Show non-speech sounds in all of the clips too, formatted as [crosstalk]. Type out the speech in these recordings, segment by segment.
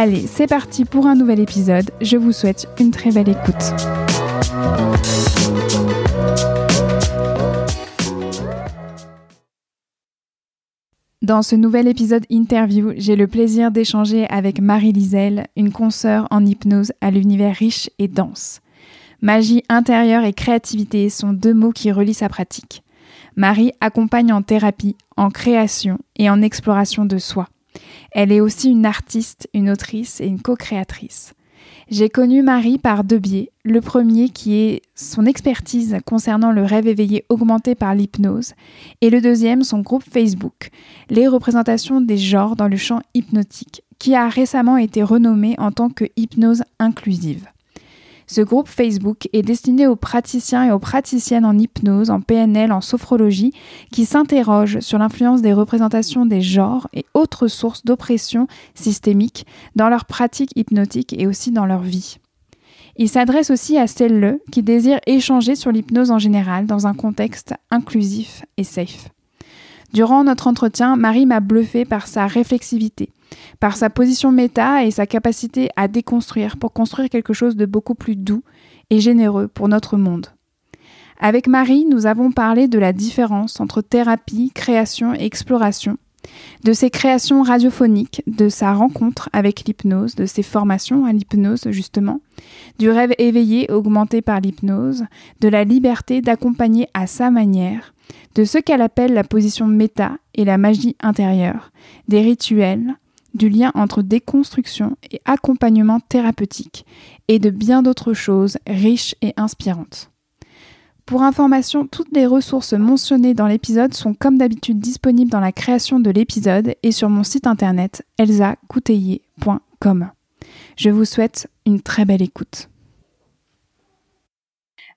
Allez, c'est parti pour un nouvel épisode. Je vous souhaite une très belle écoute. Dans ce nouvel épisode interview, j'ai le plaisir d'échanger avec Marie Liselle, une consoeur en hypnose à l'univers riche et dense. Magie intérieure et créativité sont deux mots qui relient sa pratique. Marie accompagne en thérapie, en création et en exploration de soi. Elle est aussi une artiste, une autrice et une co-créatrice. J'ai connu Marie par deux biais. Le premier qui est son expertise concernant le rêve éveillé augmenté par l'hypnose et le deuxième son groupe Facebook, les représentations des genres dans le champ hypnotique, qui a récemment été renommé en tant que hypnose inclusive. Ce groupe Facebook est destiné aux praticiens et aux praticiennes en hypnose, en PNL, en sophrologie, qui s'interrogent sur l'influence des représentations des genres et autres sources d'oppression systémique dans leur pratique hypnotique et aussi dans leur vie. Il s'adresse aussi à celles qui désirent échanger sur l'hypnose en général dans un contexte inclusif et safe. Durant notre entretien, Marie m'a bluffé par sa réflexivité, par sa position méta et sa capacité à déconstruire pour construire quelque chose de beaucoup plus doux et généreux pour notre monde. Avec Marie, nous avons parlé de la différence entre thérapie, création et exploration, de ses créations radiophoniques, de sa rencontre avec l'hypnose, de ses formations à l'hypnose justement, du rêve éveillé augmenté par l'hypnose, de la liberté d'accompagner à sa manière, de ce qu'elle appelle la position méta et la magie intérieure, des rituels, du lien entre déconstruction et accompagnement thérapeutique, et de bien d'autres choses riches et inspirantes. Pour information, toutes les ressources mentionnées dans l'épisode sont comme d'habitude disponibles dans la création de l'épisode et sur mon site internet elsacouteiller.com. Je vous souhaite une très belle écoute.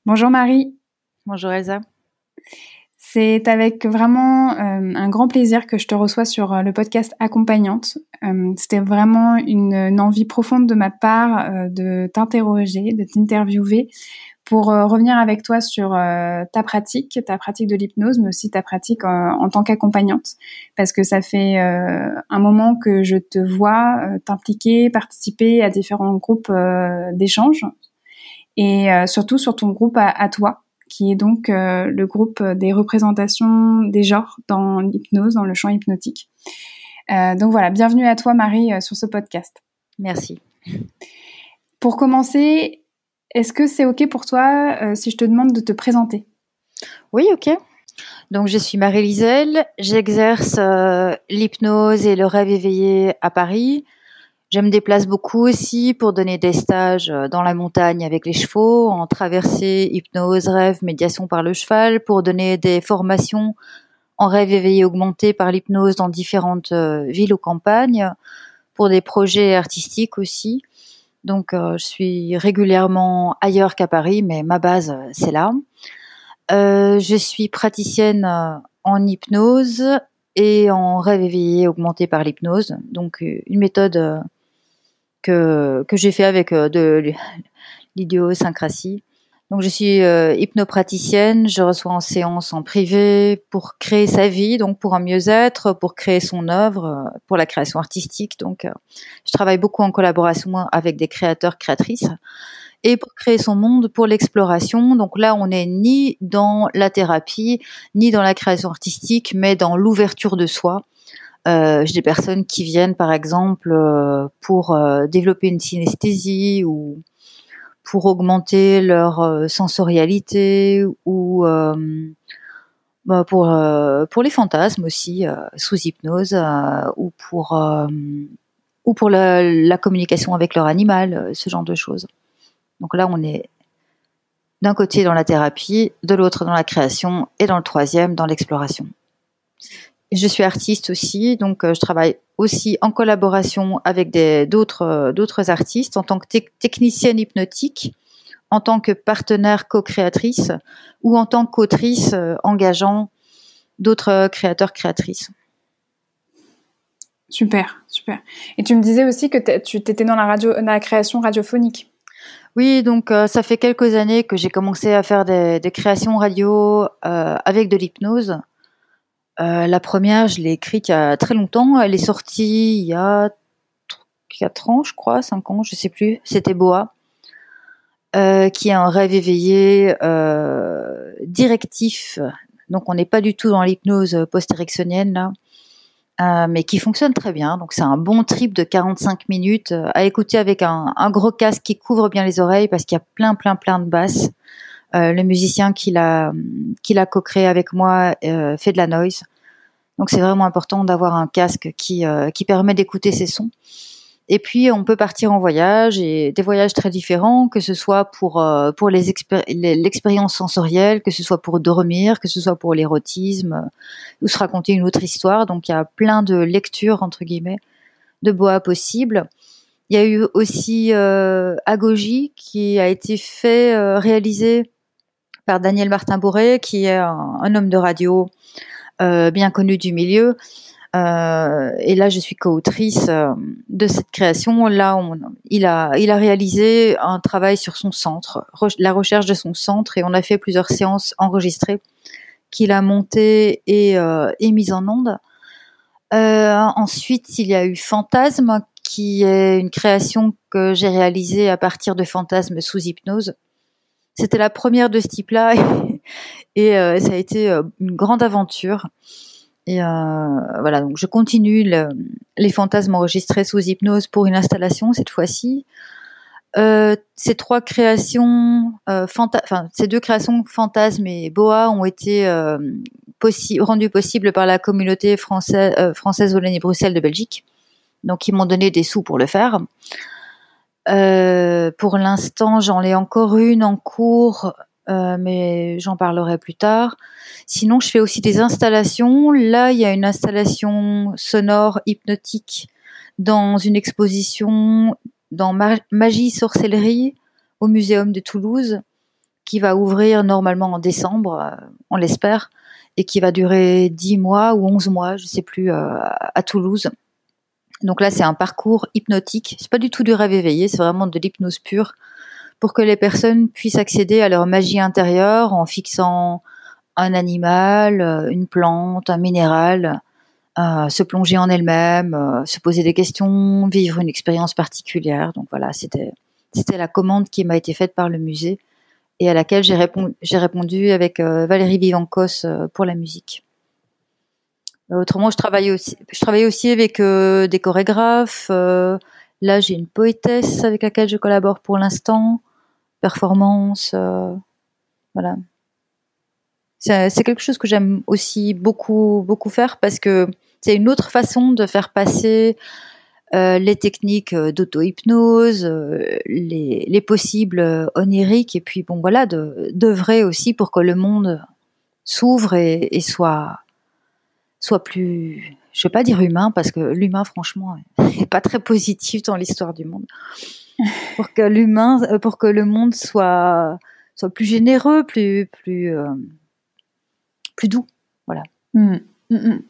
Bonjour Marie. Bonjour Elsa. C'est avec vraiment euh, un grand plaisir que je te reçois sur euh, le podcast Accompagnante. Euh, c'était vraiment une, envie profonde de ma part de t'interroger, de t'interviewer pour revenir avec toi sur ta pratique, ta pratique de l'hypnose, mais aussi ta pratique en tant qu'accompagnante, parce que ça fait un moment que je te vois t'impliquer, participer à différents groupes d'échange, et surtout sur ton groupe à toi qui est donc euh, le groupe des représentations des genres dans l'hypnose, dans le champ hypnotique. Euh, donc voilà, bienvenue à toi Marie euh, sur ce podcast. Merci. Pour commencer, est-ce que c'est OK pour toi si je te demande de te présenter? Oui, OK. Donc je suis Marie Liselle, j'exerce l'hypnose et le rêve éveillé à Paris. Je me déplace beaucoup aussi pour donner des stages euh, dans la montagne avec les chevaux, en traversée, hypnose, rêve, médiation par le cheval, pour donner des formations en rêve éveillé augmenté par l'hypnose dans différentes euh, villes ou campagnes, pour des projets artistiques aussi. Donc euh, je suis régulièrement ailleurs qu'à Paris, mais ma base c'est là. je suis praticienne en hypnose et en rêve éveillé augmenté par l'hypnose, donc une méthode que, que j'ai fait avec euh, de [laughs] l'idiosyncrasie. Donc je suis euh, hypnopraticienne, je reçois en séance en privé pour créer sa vie, donc pour un mieux-être, pour créer son œuvre, euh, pour la création artistique. Donc je travaille beaucoup en collaboration avec des créateurs, créatrices. et pour créer son monde pour l'exploration. Donc là, on n'est ni dans la thérapie, ni dans la création artistique, mais dans l'ouverture de soi. Euh, J'ai des personnes qui viennent, par exemple, euh, pour euh, développer une synesthésie ou pour augmenter leur sensorialité ou bah, pour pour les fantasmes aussi sous hypnose ou pour ou pour la, communication avec leur animal, ce genre de choses. Donc là, on est d'un côté dans la thérapie, de l'autre dans la création et dans le troisième dans l'exploration. Je suis artiste aussi, donc euh, je travaille aussi en collaboration avec d'autres euh, d'autres artistes en tant que technicienne hypnotique, en tant que partenaire co-créatrice ou en tant qu'autrice euh, engageant d'autres créateurs créatrices. Super, super. Et tu me disais aussi que tu étais dans la radio, dans la création radiophonique. Oui, donc ça fait quelques années que j'ai commencé à faire des, des créations radio euh, avec de l'hypnose. Euh, la première, je l'ai écrite il y a très longtemps. Elle est sortie il y a 4 ans, je crois, 5 ans, je sais plus. C'était Boa, euh, qui est un rêve éveillé euh, directif. Donc, on n'est pas du tout dans l'hypnose post-érectionnelle, là. mais qui fonctionne très bien. Donc, c'est un bon trip de 45 minutes à écouter avec un, gros casque qui couvre bien les oreilles parce qu'il y a plein, plein, plein de basses. Le musicien qui l'a co-créé avec moi fait de la noise. Donc c'est vraiment important d'avoir un casque qui euh, qui permet d'écouter ces sons. Et puis on peut partir en voyage et des voyages très différents, que ce soit pour pour les l'expérience sensorielle, que ce soit pour dormir, que ce soit pour l'érotisme, ou se raconter une autre histoire. Donc il y a plein de lectures entre guillemets de bois possibles. Il y a eu aussi euh, Agogie qui a été fait réaliser par Daniel Martin Bourré, qui est un, homme de radio euh, bien connu du milieu. Euh, et là, je suis co-autrice euh, de cette création. Là, il a, réalisé un travail sur son centre, la recherche de son centre, et on a fait plusieurs séances enregistrées qu'il a montées et, euh, mises en onde. Euh, ensuite, il y a eu Fantasme, qui est une création que j'ai réalisée à partir de Fantasme sous hypnose. C'était la première de ce type-là [laughs] et, euh, ça a été euh, une grande aventure. Et euh, voilà, donc je continue les fantasmes enregistrés sous hypnose pour une installation cette fois-ci. ces trois créations, enfin ces deux créations, fantasmes et boa, ont été possi rendues possibles par la communauté française, française Wallonie-Bruxelles de Belgique. Donc ils m'ont donné des sous pour le faire. Euh, pour l'instant, j'en ai encore une en cours, euh, mais j'en parlerai plus tard. Sinon, je fais aussi des installations. Là, il y a une installation sonore hypnotique dans une exposition dans Magie Sorcellerie au Muséum de Toulouse, qui va ouvrir normalement en décembre, euh, on l'espère, et qui va durer 10 mois ou 11 mois, je sais plus, à Toulouse. Donc là, c'est un parcours hypnotique. C'est pas du tout du rêve éveillé, c'est vraiment de l'hypnose pure pour que les personnes puissent accéder à leur magie intérieure en fixant un animal, euh, une plante, un minéral, euh, se plonger en elle-même, euh, se poser des questions, vivre une expérience particulière. Donc voilà, c'était la commande qui m'a été faite par le musée et à laquelle j'ai répondu, avec Valérie Vivancos pour la musique. Autrement, je travaille aussi, je travaille aussi avec des chorégraphes. Là, j'ai une poétesse avec laquelle je collabore pour l'instant. Performance, voilà. C'est quelque chose que j'aime aussi beaucoup, beaucoup faire parce que c'est une autre façon de faire passer les techniques d'auto-hypnose, les, les, possibles oniriques, et puis bon voilà, d'œuvrer aussi pour que le monde s'ouvre et, soit soit plus, je vais pas dire humain parce que l'humain, franchement, [laughs] n'est pas très positif dans l'histoire du monde. [laughs] Pour que l'humain, euh, pour que le monde soit soit plus généreux, plus plus euh, plus doux, voilà. Mmh. Mmh, mmh.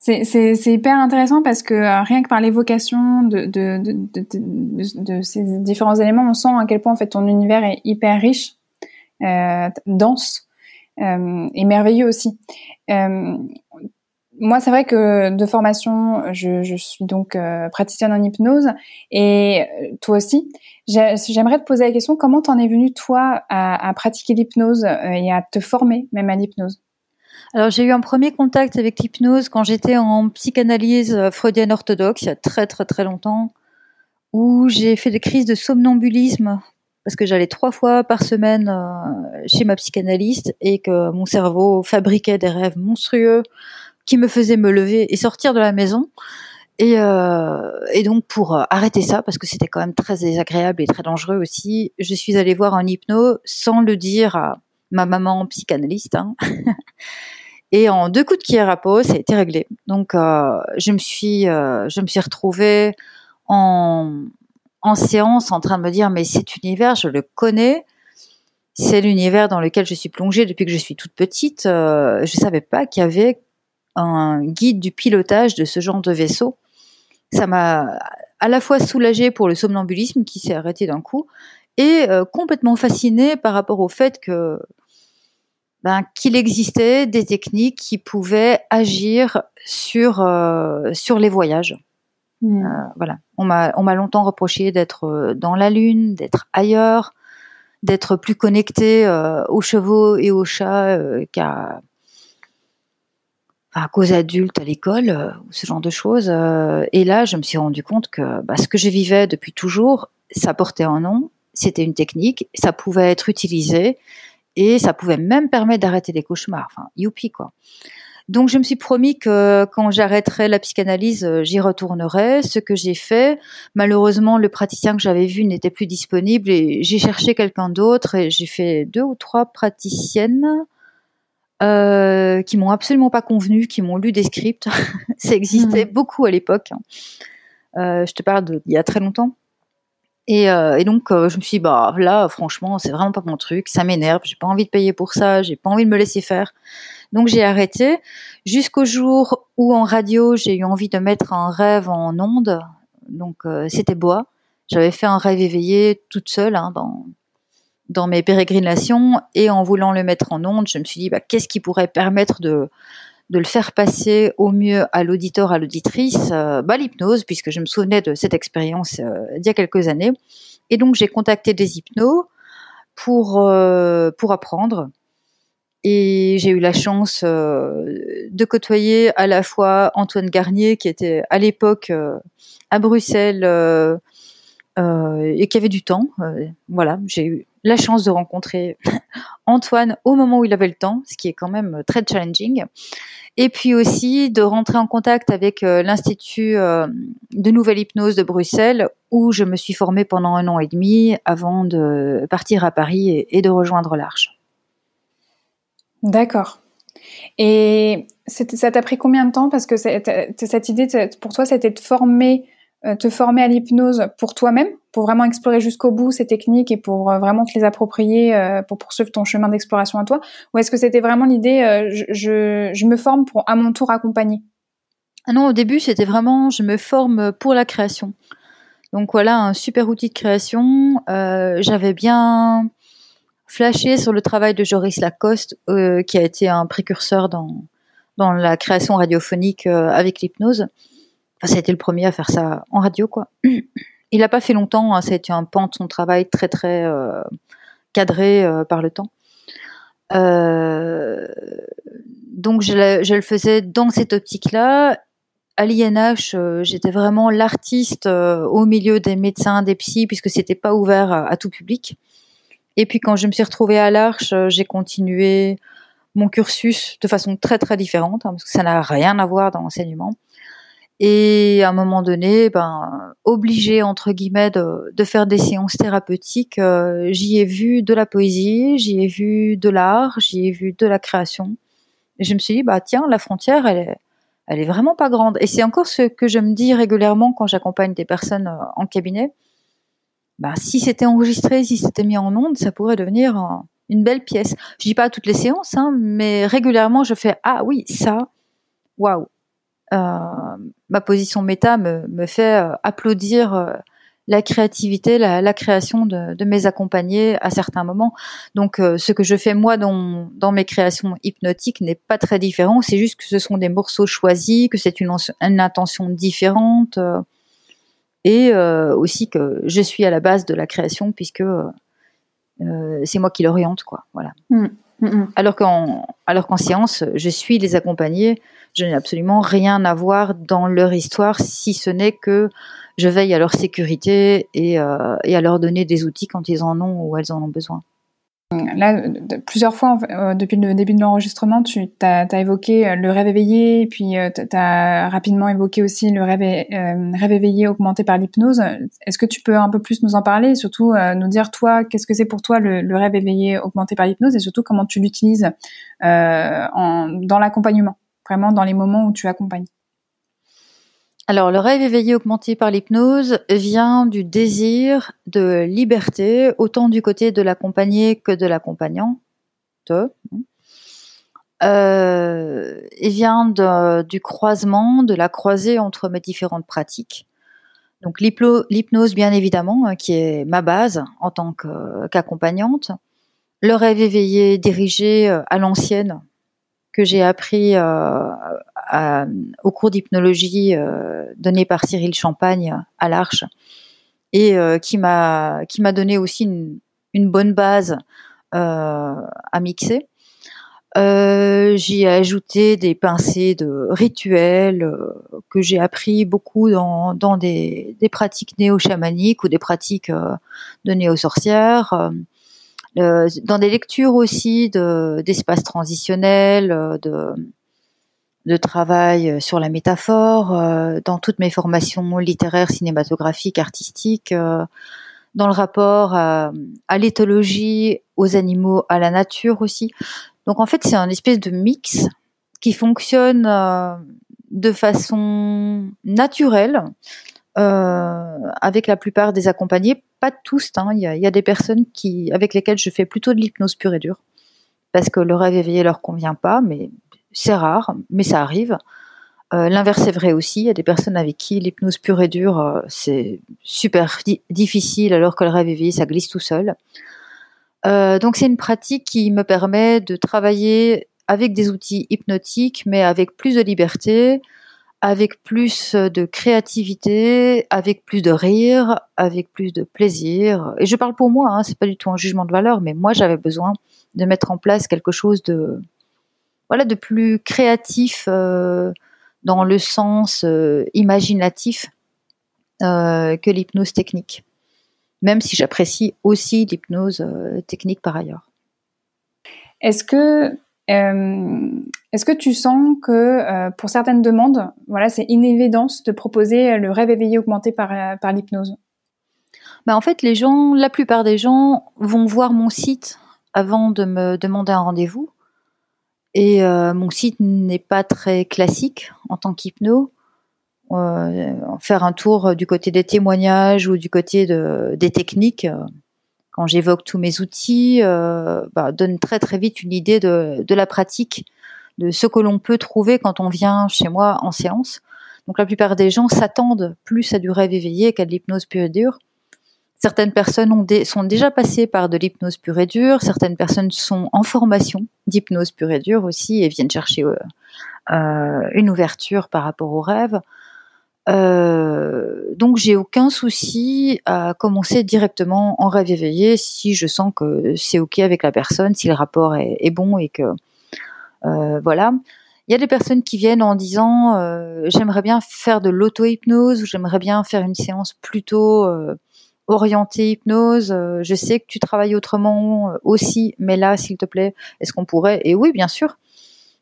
C'est hyper intéressant parce que euh, rien que par l'évocation de, de, de, de, ces différents éléments, on sent à quel point en fait ton univers est hyper riche, euh, dense euh, et merveilleux aussi. Moi, c'est vrai que de formation, je, je suis donc euh, praticienne en hypnose et euh, toi aussi. J'aimerais te poser la question comment t'en es venue toi à, à pratiquer l'hypnose euh, et à te former même à l'hypnose? Alors j'ai eu un premier contact avec l'hypnose quand j'étais en psychanalyse freudienne orthodoxe il y a très très très longtemps, où j'ai fait des crises de somnambulisme parce que j'allais trois fois par semaine chez ma psychanalyste et que mon cerveau fabriquait des rêves monstrueux qui me faisait me lever et sortir de la maison. Et, euh, donc pour euh, arrêter ça, parce que c'était quand même très désagréable et très dangereux aussi, je suis allée voir un hypno sans le dire à ma maman psychanalyste. Hein. [laughs] et en deux coups de peau, ça a été réglé. Donc euh, je me suis, je me suis retrouvée en, en séance en train de me dire mais cet univers, je le connais. C'est l'univers dans lequel je suis plongée depuis que je suis toute petite. Je savais pas qu'il y avait un guide du pilotage de ce genre de vaisseau. Ça m'a à la fois soulagé pour le somnambulisme qui s'est arrêté d'un coup et euh, complètement fasciné par rapport au fait que ben, qu'il existait des techniques qui pouvaient agir sur euh, sur les voyages. Hmm. Euh, voilà, on m'a on m'a longtemps reproché d'être dans la lune, d'être ailleurs, d'être plus connecté aux chevaux et aux chats qu'à à cause adulte à l'école, euh, ce genre de choses. Euh, et là, je me suis rendu compte que bah, ce que je vivais depuis toujours, ça portait un nom, c'était une technique, ça pouvait être utilisé et ça pouvait même permettre d'arrêter des cauchemars. Enfin, youpi quoi. Donc je me suis promis que quand j'arrêterai la psychanalyse, euh, j'y retournerai. Ce que j'ai fait, malheureusement, le praticien que j'avais vu n'était plus disponible et j'ai cherché quelqu'un d'autre et j'ai fait deux ou trois praticiennes euh, qui m'ont absolument pas convenu, qui m'ont lu des scripts. [laughs] ça existait hmm. beaucoup à l'époque. Euh, je te parle d'il y a très longtemps. Et, euh, et donc je me suis dit, bah là franchement c'est vraiment pas mon truc, ça m'énerve, j'ai pas envie de payer pour ça, j'ai pas envie de me laisser faire. Donc j'ai arrêté jusqu'au jour où en radio j'ai eu envie de mettre un rêve en onde. Donc c'était bois. J'avais fait un rêve éveillé toute seule hein, dans dans mes pérégrinations et en voulant le mettre en onde, je me suis dit bah, qu'est-ce qui pourrait permettre de le faire passer au mieux à l'auditeur, à l'auditrice, euh, bah, l'hypnose, puisque je me souvenais de cette expérience euh, d'il y a quelques années. Et donc j'ai contacté des hypnos pour euh, pour apprendre. Et j'ai eu la chance de côtoyer à la fois Antoine Garnier, qui était à l'époque à Bruxelles et qui avait du temps. voilà, j'ai eu la chance de rencontrer [laughs] Antoine au moment où il avait le temps, ce qui est quand même très challenging. Et puis aussi de rentrer en contact avec euh, l'Institut euh, de Nouvelle Hypnose de Bruxelles, où je me suis formée pendant un an et demi avant de partir à Paris et, de rejoindre l'Arche. D'accord. Et ça t'a pris combien de temps? Parce que cette idée, pour toi, c'était de former euh, te former à l'hypnose pour toi-même, pour vraiment explorer jusqu'au bout ces techniques et pour euh, vraiment te les approprier euh, pour poursuivre ton chemin d'exploration à toi Ou est-ce que c'était vraiment l'idée, je, je, je, me forme pour à mon tour accompagner? Ah Non, au début, c'était vraiment je me forme pour la création. Donc voilà, un super outil de création. J'avais bien flashé sur le travail de Joris Lacoste, qui a été un précurseur dans, dans la création radiophonique avec l'hypnose. Enfin, ça a été le premier à faire ça en radio, quoi. Il n'a pas fait longtemps, hein, ça a été un pan de son travail très très euh, cadré euh, par le temps. Euh, donc je, le faisais dans cette optique-là. À l'INH, j'étais vraiment l'artiste au milieu des médecins, des psys, puisque c'était pas ouvert à, tout public. Et puis quand je me suis retrouvée à l'Arche, j'ai continué mon cursus de façon très très différente, hein, parce que ça n'a rien à voir dans l'enseignement. Et à un moment donné, ben, obligé entre guillemets de, de faire des séances thérapeutiques, euh, j'y ai vu de la poésie, j'y ai vu de l'art, j'y ai vu de la création. Et je me suis dit, bah tiens, la frontière, elle est, elle est vraiment pas grande. Et c'est encore ce que je me dis régulièrement quand j'accompagne des personnes euh, en cabinet. Bah, si c'était enregistré, si c'était mis en onde, ça pourrait devenir une belle pièce. Je dis pas toutes les séances, hein, mais régulièrement, je fais ah oui, ça, waouh, euh, ma position méta me, fait euh, applaudir euh, la créativité, la, création de, mes accompagnés à certains moments. Donc, euh, ce que je fais moi dans, mes créations hypnotiques n'est pas très différent. C'est juste que ce sont des morceaux choisis, que c'est une, intention différente, et aussi que je suis à la base de la création puisque c'est moi qui l'oriente, quoi. Voilà. Mmh, mmh. Alors qu'en séance, je suis les accompagnés. Je n'ai absolument rien à voir dans leur histoire, si ce n'est que je veille à leur sécurité euh, et, à leur donner des outils quand ils en ont ou elles en ont besoin. Là, plusieurs fois, euh, depuis le début de l'enregistrement, tu as, évoqué euh, le rêve éveillé, puis tu as rapidement évoqué aussi le rêve, rêve éveillé augmenté par l'hypnose. Est-ce que tu peux un peu plus nous en parler et surtout nous dire, toi, qu'est-ce que c'est pour toi le, rêve éveillé augmenté par l'hypnose et surtout comment tu l'utilises dans l'accompagnement, vraiment dans les moments où tu accompagnes? Alors, le rêve éveillé augmenté par l'hypnose vient du désir de liberté, autant du côté de l'accompagné que de l'accompagnant. Euh, il vient du croisement, de la croisée entre mes différentes pratiques. Donc l'hypnose, bien évidemment, hein, qui est ma base en tant qu'accompagnante. le rêve éveillé dirigé euh, à l'ancienne, que j'ai appris euh, au cours d'hypnologie euh, donné par Cyril Champagne à l'Arche et euh, qui m'a qui m'a donné aussi une, bonne base à mixer. J'y ai ajouté des pincées de rituels que j'ai appris beaucoup dans, dans des, des pratiques néo-chamaniques ou des pratiques de néo-sorcières. Euh, dans des lectures aussi d'espaces transitionnels, euh, de, de travail sur la métaphore, euh, dans toutes mes formations littéraires, cinématographiques, artistiques, dans le rapport à, à l'éthologie, aux animaux, à la nature aussi. Donc en fait, c'est un espèce de mix qui fonctionne de façon naturelle euh, avec la plupart des accompagnés, pas tous. Hein. Il, y a, des personnes qui, avec lesquelles je fais plutôt de l'hypnose pure et dure, parce que le rêve éveillé leur convient pas, mais c'est rare, mais ça arrive. Euh, l'inverse est vrai aussi. Il y a des personnes avec qui l'hypnose pure et dure, euh, c'est super difficile, alors que le rêve éveillé, ça glisse tout seul. donc c'est une pratique qui me permet de travailler avec des outils hypnotiques, mais avec plus de liberté, avec plus de créativité, avec plus de rire, avec plus de plaisir. Et je parle pour moi, hein, c'est pas du tout un jugement de valeur, mais moi j'avais besoin de mettre en place quelque chose de voilà de plus créatif euh, dans le sens euh, imaginatif euh, que l'hypnose technique. Même si j'apprécie aussi l'hypnose technique par ailleurs. Est-ce que euh, est-ce que tu sens que euh, pour certaines demandes, voilà, c'est une évidence de proposer le rêve éveillé augmenté par, par l'hypnose? Bah En fait, les gens, la plupart des gens vont voir mon site avant de me demander un rendez-vous. Et mon site n'est pas très classique en tant qu'hypno. faire un tour du côté des témoignages ou du côté de, des techniques, quand j'évoque tous mes outils, euh, bah, donne très très vite une idée de, la pratique, de ce que l'on peut trouver quand on vient chez moi en séance. Donc la plupart des gens s'attendent plus à du rêve éveillé qu'à de l'hypnose pure et dure. Certaines personnes ont sont déjà passées par de l'hypnose pure et dure, certaines personnes sont en formation d'hypnose pure et dure aussi et viennent chercher euh, euh, une ouverture par rapport au rêve. Euh, donc j'ai aucun souci à commencer directement en rêve éveillé si je sens que c'est ok avec la personne, si le rapport est, bon et que euh, voilà. Il y a des personnes qui viennent en disant j'aimerais bien faire de l'auto-hypnose ou j'aimerais bien faire une séance plutôt orientée hypnose. je sais que tu travailles autrement aussi, mais là, s'il te plaît, est-ce qu'on pourrait? Et oui, bien sûr.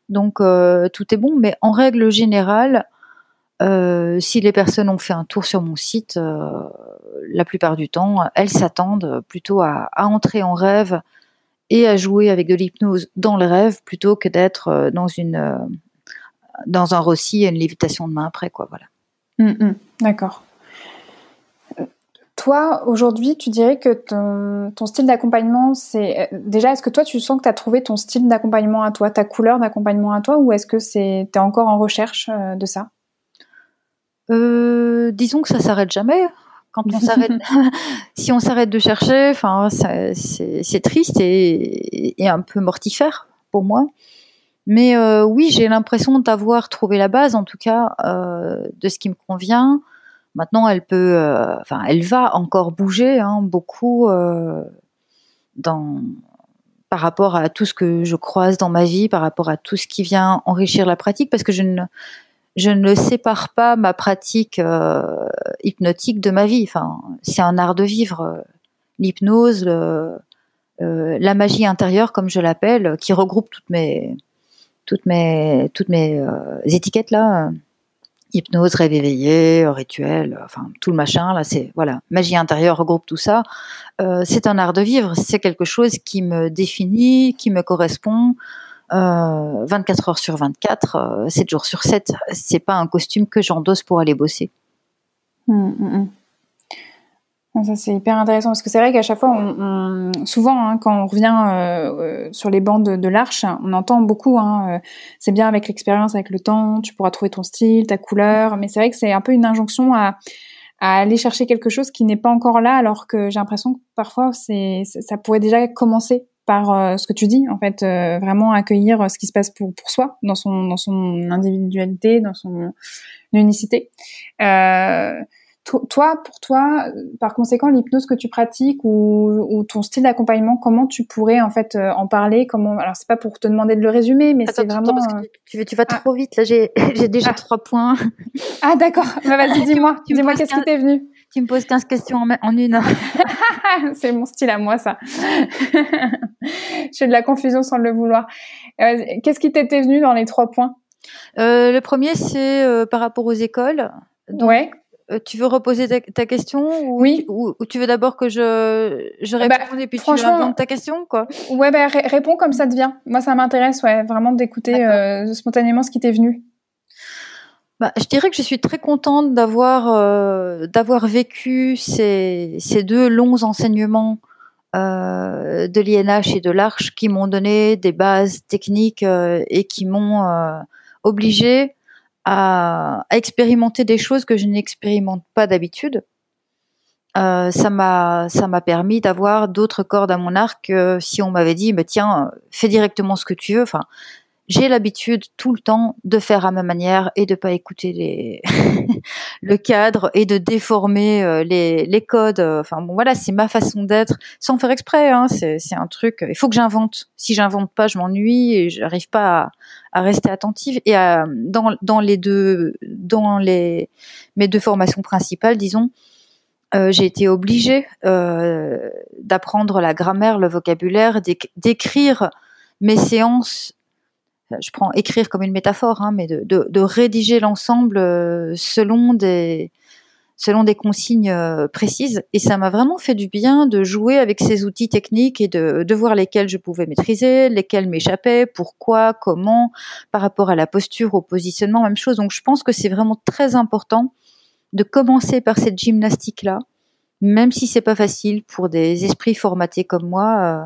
Donc tout est bon, mais en règle générale, euh, si les personnes ont fait un tour sur mon site, euh, la plupart du temps, elles s'attendent plutôt à, entrer en rêve et à jouer avec de l'hypnose dans le rêve plutôt que d'être euh, dans une dans un rossi et une lévitation de main après quoi voilà. Mmh, mmh. D'accord. Toi, aujourd'hui, tu dirais que ton, style d'accompagnement, c'est. Déjà, est-ce que toi, tu sens que tu as trouvé ton style d'accompagnement à toi, ta couleur d'accompagnement à toi, ou est-ce que c'est tu es encore en recherche de ça? Euh, disons que ça s'arrête jamais Quand on s'arrête, [laughs] [laughs] si on s'arrête de chercher, enfin, c'est triste et, et, un peu mortifère pour moi. Mais euh, oui, j'ai l'impression d'avoir trouvé la base, en tout cas, euh, de ce qui me convient. Maintenant, elle peut, euh, elle va encore bouger hein, beaucoup dans, par rapport à tout ce que je croise dans ma vie, par rapport à tout ce qui vient enrichir la pratique, parce que je ne, je ne sépare pas ma pratique hypnotique de ma vie. Enfin, c'est un art de vivre. L'hypnose, la magie intérieure, comme je l'appelle, qui regroupe toutes mes toutes mes toutes mes euh, étiquettes là euh, hypnose, rêve éveillé, rituel, enfin tout le machin là, c'est voilà, magie intérieure regroupe tout ça. Euh, c'est un art de vivre, c'est quelque chose qui me définit, qui me correspond. 24 heures sur 24, 7 jours sur 7, c'est pas un costume que j'endosse pour aller bosser. Mmh, mmh, mmh. Ça c'est hyper intéressant parce que c'est vrai qu'à chaque fois, on, souvent hein, quand on revient euh, euh, sur les bandes de, l'arche, on entend beaucoup. Hein, euh, c'est bien avec l'expérience, avec le temps, tu pourras trouver ton style, ta couleur. Mais c'est vrai que c'est un peu une injonction à, à aller chercher quelque chose qui n'est pas encore là, alors que j'ai l'impression que parfois c'est ça pourrait déjà commencer par ce que tu dis, en fait, vraiment accueillir ce qui se passe pour, pour soi, dans son, dans son individualité, dans son unicité. Euh, toi, pour toi, par conséquent, l'hypnose que tu pratiques ou, ton style d'accompagnement, comment tu pourrais en fait euh, en parler Comment Alors, c'est pas pour te demander de le résumer, mais c'est vraiment. Euh, tu, tu, vas ah. trop vite. Là, [laughs] j'ai déjà ah. trois poinins. [laughs] Ah d'accord. Bah, vas-y, dis-moi. Dis-moi qu'est-ce qui t'est venu Tu me poses 15 questions en, une. [laughs] c'est mon style à moi, ça. Je fais de la confusion sans le vouloir. Euh, qu'est-ce qui t'était venu dans les trois points? Le premier, c'est par rapport aux écoles. ouais euh, tu veux reposer ta, question ou, Oui. Ou, tu veux d'abord que je, je bah, réponde et puis tu inventes ta question quoi? Ouais, bah, réponds comme ça te vient. Moi, ça m'intéresse, ouais, vraiment d'écouter euh, spontanément ce qui t'est venu. Bah, je dirais que je suis très contente d'avoir euh, d'avoir vécu ces, ces deux longs enseignements euh, de l'INH et de l'Arche qui m'ont donné des bases techniques et qui m'ont obligé à, expérimenter des choses que je n'expérimente pas d'habitude. Euh, ça m'a ça m'a permis d'avoir d'autres cordes à mon arc. si on m'avait dit, mais tiens, fais directement ce que tu veux. Enfin, j'ai l'habitude tout le temps de faire à ma manière et de pas écouter les [laughs] le cadre et de déformer euh, les, les codes. Enfin bon voilà, c'est ma façon d'être sans faire exprès. Hein, c'est c'est un truc. Il faut que j'invente. Si j'invente pas, je m'ennuie et j'arrive pas à, à, rester attentive. Et à, dans dans les deux dans les mes deux formations principales, disons. Euh, j'ai été obligée euh, d'apprendre la grammaire, le vocabulaire, d'écrire mes séances je prends écrire comme une métaphore, hein, mais de, rédiger l'ensemble euh, selon des consignes euh, précises. Et ça m'a vraiment fait du bien de jouer avec ces outils techniques et de, de voir lesquels je pouvais maîtriser, lesquels m'échappaient, pourquoi, comment, par rapport à la posture, au positionnement, même chose. Donc je pense que c'est vraiment très important de commencer par cette gymnastique-là, même si c'est pas facile pour des esprits formatés comme moi.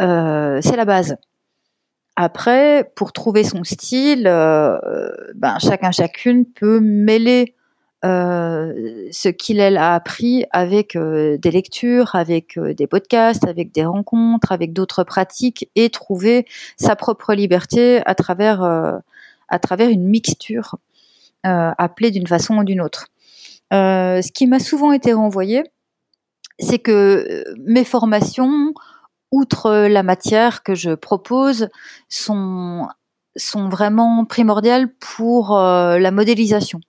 Euh, c'est la base. Après, pour trouver son style, euh, ben, chacun chacune peut mêler euh, ce qu'il elle a appris avec euh, des lectures, avec des podcasts, avec des rencontres, avec d'autres pratiques et trouver sa propre liberté à travers à travers une mixture appelée d'une façon ou d'une autre. ce qui m'a souvent été renvoyé, c'est que mes formations outre la matière que je propose, sont, sont vraiment primordiales pour euh, la modélisation.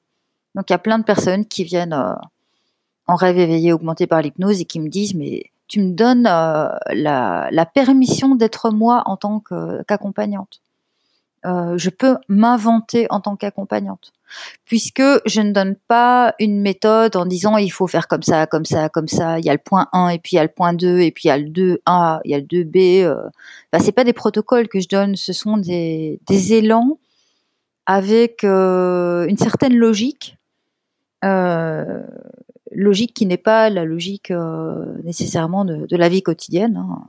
Donc il y a plein de personnes qui viennent euh, en rêve éveillé augmenté par l'hypnose et qui me disent mais tu me donnes euh, la, permission d'être moi en tant qu'accompagnante. Euh, je peux m'inventer en tant qu'accompagnante, puisque je ne donne pas une méthode en disant il faut faire comme ça, comme ça, comme ça. Il y a le point 1 et puis il y a le point 2 et puis il y a le 2A, il y a le 2B. Euh. Bah, c'est pas des protocoles que je donne, ce sont des, élans avec euh, une certaine logique, euh, logique qui n'est pas la logique euh, nécessairement de, de, la vie quotidienne, hein,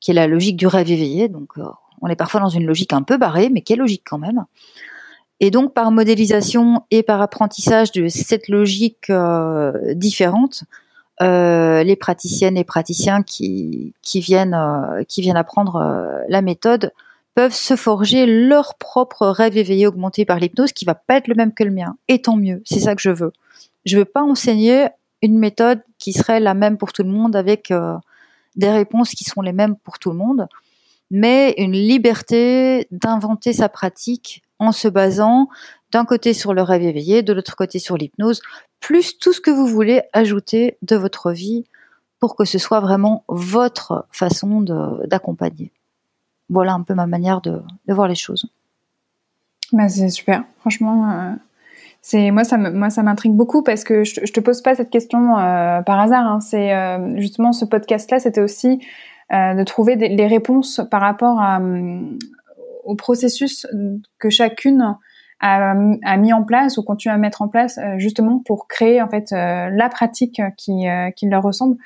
qui est la logique du rêve éveillé. Donc on est parfois dans une logique un peu barrée, mais qui est logique quand même. Et donc, par modélisation et par apprentissage de cette logique euh, différente, euh, les praticiennes et praticiens qui, viennent, euh, qui viennent apprendre la méthode peuvent se forger leur propre rêve éveillé augmenté par l'hypnose qui va pas être le même que le mien. Et tant mieux, c'est ça que je veux. Je veux pas enseigner une méthode qui serait la même pour tout le monde avec des réponses qui sont les mêmes pour tout le monde, mais une liberté d'inventer sa pratique en se basant d'un côté sur le rêve éveillé, de l'autre côté sur l'hypnose, plus tout ce que vous voulez ajouter de votre vie pour que ce soit vraiment votre façon d'accompagner. Voilà un peu ma manière de, voir les choses. Bah c'est super, franchement. Euh, c'est moi ça m'intrigue beaucoup parce que je, je, te pose pas cette question euh, par hasard. Hein. C'est euh, justement ce podcast là, c'était aussi de trouver des, réponses par rapport à, au processus que chacune a, a, mis en place ou continue à mettre en place euh, justement pour créer en fait euh, la pratique qui, euh, qui leur ressemble.